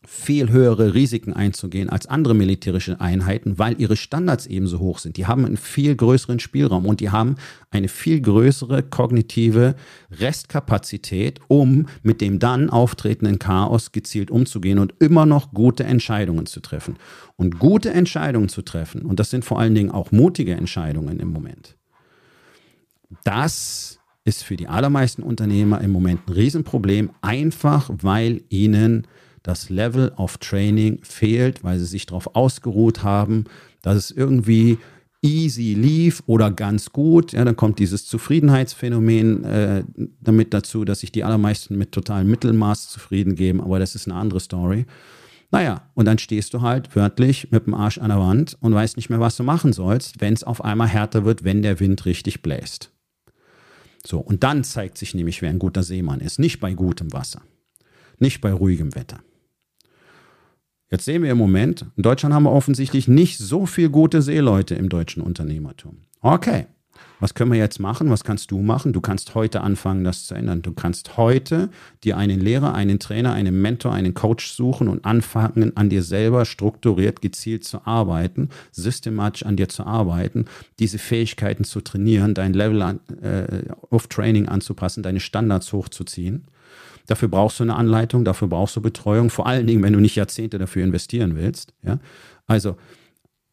viel höhere Risiken einzugehen als andere militärische Einheiten, weil ihre Standards ebenso hoch sind. Die haben einen viel größeren Spielraum und die haben eine viel größere kognitive Restkapazität, um mit dem dann auftretenden Chaos gezielt umzugehen und immer noch gute Entscheidungen zu treffen. Und gute Entscheidungen zu treffen, und das sind vor allen Dingen auch mutige Entscheidungen im Moment, das ist für die allermeisten Unternehmer im Moment ein Riesenproblem, einfach weil ihnen das Level of Training fehlt, weil sie sich darauf ausgeruht haben, dass es irgendwie easy lief oder ganz gut. Ja, dann kommt dieses Zufriedenheitsphänomen äh, damit dazu, dass sich die allermeisten mit totalem Mittelmaß zufrieden geben, aber das ist eine andere Story. Naja, und dann stehst du halt wörtlich mit dem Arsch an der Wand und weißt nicht mehr, was du machen sollst, wenn es auf einmal härter wird, wenn der Wind richtig bläst. So, und dann zeigt sich nämlich, wer ein guter Seemann ist. Nicht bei gutem Wasser, nicht bei ruhigem Wetter. Jetzt sehen wir im Moment, in Deutschland haben wir offensichtlich nicht so viel gute Seeleute im deutschen Unternehmertum. Okay, was können wir jetzt machen? Was kannst du machen? Du kannst heute anfangen, das zu ändern. Du kannst heute dir einen Lehrer, einen Trainer, einen Mentor, einen Coach suchen und anfangen, an dir selber strukturiert, gezielt zu arbeiten, systematisch an dir zu arbeiten, diese Fähigkeiten zu trainieren, dein Level an, äh, auf Training anzupassen, deine Standards hochzuziehen. Dafür brauchst du eine Anleitung, dafür brauchst du Betreuung, vor allen Dingen, wenn du nicht Jahrzehnte dafür investieren willst. Ja? Also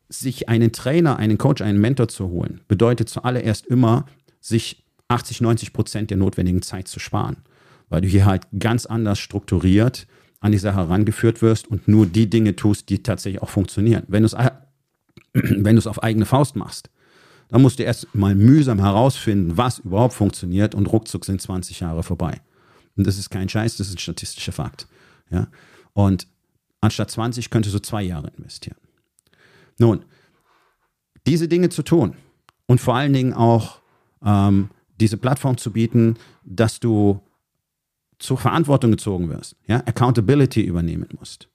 sich einen Trainer, einen Coach, einen Mentor zu holen, bedeutet zuallererst immer, sich 80, 90 Prozent der notwendigen Zeit zu sparen, weil du hier halt ganz anders strukturiert an die Sache herangeführt wirst und nur die Dinge tust, die tatsächlich auch funktionieren. Wenn du es (clears throat) auf eigene Faust machst, dann musst du erst mal mühsam herausfinden, was überhaupt funktioniert und ruckzuck sind 20 Jahre vorbei. Und das ist kein Scheiß, das ist ein statistischer Fakt. Ja? Und anstatt 20 könntest du zwei Jahre investieren. Nun, diese Dinge zu tun und vor allen Dingen auch ähm, diese Plattform zu bieten, dass du zur Verantwortung gezogen wirst, ja, Accountability übernehmen musst.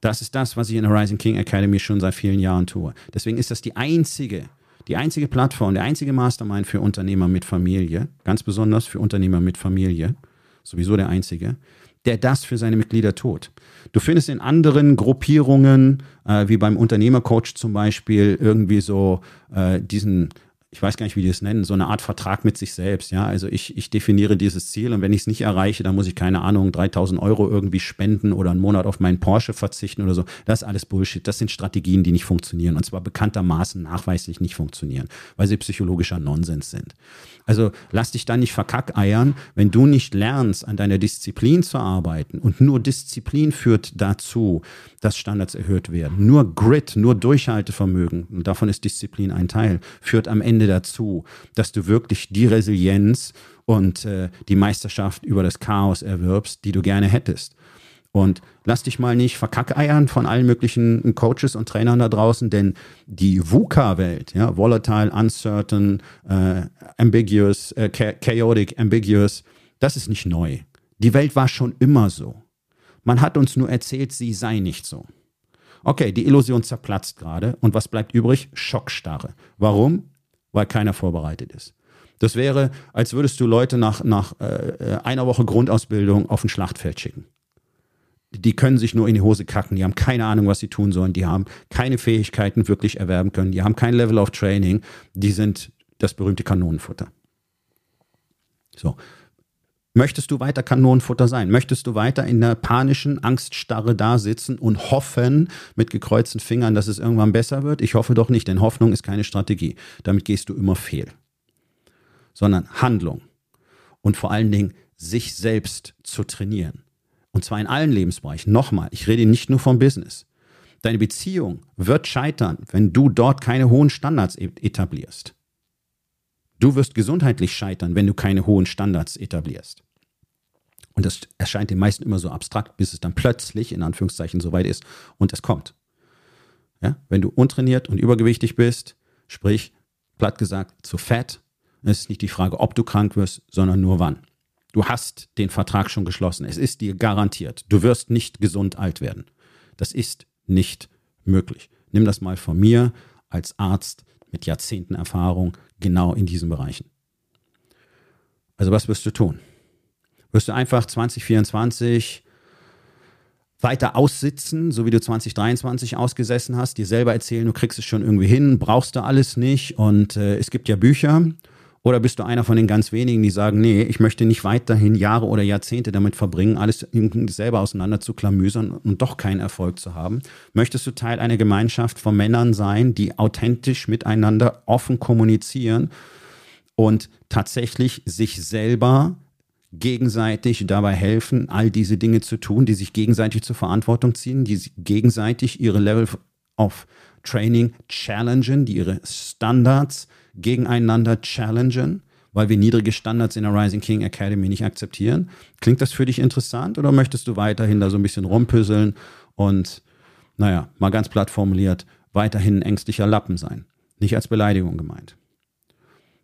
Das ist das, was ich in der Rising King Academy schon seit vielen Jahren tue. Deswegen ist das die einzige, die einzige Plattform, der einzige Mastermind für Unternehmer mit Familie, ganz besonders für Unternehmer mit Familie, sowieso der einzige, der das für seine Mitglieder tut. Du findest in anderen Gruppierungen, äh, wie beim Unternehmercoach zum Beispiel, irgendwie so äh, diesen ich weiß gar nicht, wie die es nennen, so eine Art Vertrag mit sich selbst. Ja, also ich, ich definiere dieses Ziel und wenn ich es nicht erreiche, dann muss ich keine Ahnung, 3000 Euro irgendwie spenden oder einen Monat auf meinen Porsche verzichten oder so. Das ist alles Bullshit. Das sind Strategien, die nicht funktionieren und zwar bekanntermaßen nachweislich nicht funktionieren, weil sie psychologischer Nonsens sind. Also lass dich da nicht verkackeiern, wenn du nicht lernst, an deiner Disziplin zu arbeiten und nur Disziplin führt dazu, dass Standards erhöht werden. Nur Grit, nur Durchhaltevermögen, und davon ist Disziplin ein Teil, führt am Ende dazu, dass du wirklich die Resilienz und äh, die Meisterschaft über das Chaos erwirbst, die du gerne hättest. Und lass dich mal nicht verkackeiern von allen möglichen Coaches und Trainern da draußen, denn die VUCA-Welt, ja, volatile, uncertain, äh, ambiguous, äh, chaotic, ambiguous, das ist nicht neu. Die Welt war schon immer so. Man hat uns nur erzählt, sie sei nicht so. Okay, die Illusion zerplatzt gerade. Und was bleibt übrig? Schockstarre. Warum? Weil keiner vorbereitet ist. Das wäre, als würdest du Leute nach, nach äh, einer Woche Grundausbildung auf ein Schlachtfeld schicken. Die können sich nur in die Hose kacken, die haben keine Ahnung, was sie tun sollen, die haben keine Fähigkeiten wirklich erwerben können, die haben kein Level of Training, die sind das berühmte Kanonenfutter. So, Möchtest du weiter Kanonenfutter sein? Möchtest du weiter in der panischen Angststarre da sitzen und hoffen mit gekreuzten Fingern, dass es irgendwann besser wird? Ich hoffe doch nicht, denn Hoffnung ist keine Strategie. Damit gehst du immer fehl. Sondern Handlung und vor allen Dingen sich selbst zu trainieren. Und zwar in allen Lebensbereichen. Nochmal, ich rede nicht nur vom Business. Deine Beziehung wird scheitern, wenn du dort keine hohen Standards e- etablierst. Du wirst gesundheitlich scheitern, wenn du keine hohen Standards etablierst. Und das erscheint den meisten immer so abstrakt, bis es dann plötzlich in Anführungszeichen soweit ist und es kommt. Ja? Wenn du untrainiert und übergewichtig bist, sprich, platt gesagt, zu fett, ist nicht die Frage, ob du krank wirst, sondern nur wann. Du hast den Vertrag schon geschlossen. Es ist dir garantiert. Du wirst nicht gesund alt werden. Das ist nicht möglich. Nimm das mal von mir als Arzt mit Jahrzehnten Erfahrung genau in diesen Bereichen. Also was wirst du tun? Wirst du einfach 2024 weiter aussitzen, so wie du 2023 ausgesessen hast, dir selber erzählen, du kriegst es schon irgendwie hin, brauchst du alles nicht und äh, es gibt ja Bücher oder bist du einer von den ganz wenigen, die sagen, nee, ich möchte nicht weiterhin Jahre oder Jahrzehnte damit verbringen, alles selber auseinander zu klamüsern und doch keinen Erfolg zu haben? Möchtest du Teil einer Gemeinschaft von Männern sein, die authentisch miteinander offen kommunizieren und tatsächlich sich selber gegenseitig dabei helfen, all diese Dinge zu tun, die sich gegenseitig zur Verantwortung ziehen, die gegenseitig ihre Level of Training challengen, die ihre Standards gegeneinander challengen, weil wir niedrige Standards in der Rising King Academy nicht akzeptieren. Klingt das für dich interessant oder möchtest du weiterhin da so ein bisschen rumpüsseln und, naja, mal ganz platt formuliert, weiterhin ein ängstlicher Lappen sein? Nicht als Beleidigung gemeint.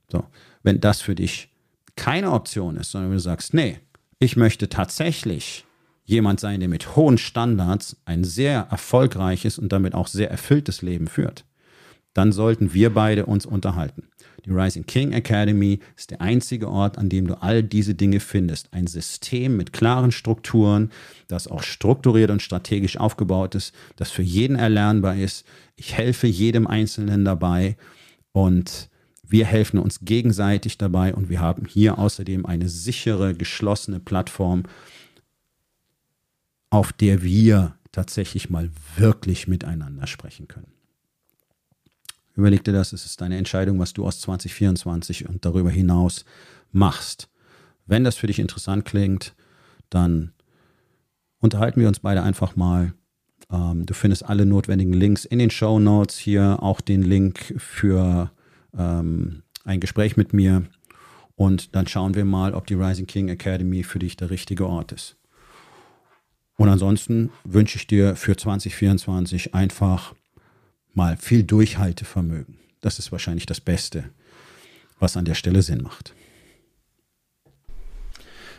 So, wenn das für dich keine Option ist, sondern du sagst, nee, ich möchte tatsächlich jemand sein, der mit hohen Standards ein sehr erfolgreiches und damit auch sehr erfülltes Leben führt, dann sollten wir beide uns unterhalten. Die Rising King Academy ist der einzige Ort, an dem du all diese Dinge findest. Ein System mit klaren Strukturen, das auch strukturiert und strategisch aufgebaut ist, das für jeden erlernbar ist. Ich helfe jedem Einzelnen dabei und wir helfen uns gegenseitig dabei und wir haben hier außerdem eine sichere, geschlossene Plattform, auf der wir tatsächlich mal wirklich miteinander sprechen können. Überleg dir das, es ist deine Entscheidung, was du aus 2024 und darüber hinaus machst. Wenn das für dich interessant klingt, dann unterhalten wir uns beide einfach mal. Ähm, du findest alle notwendigen Links in den Show Notes hier, auch den Link für ähm, ein Gespräch mit mir. Und dann schauen wir mal, ob die Rising King Academy für dich der richtige Ort ist. Und ansonsten wünsche ich dir für 2024 einfach mal viel Durchhaltevermögen. Das ist wahrscheinlich das Beste, was an der Stelle Sinn macht.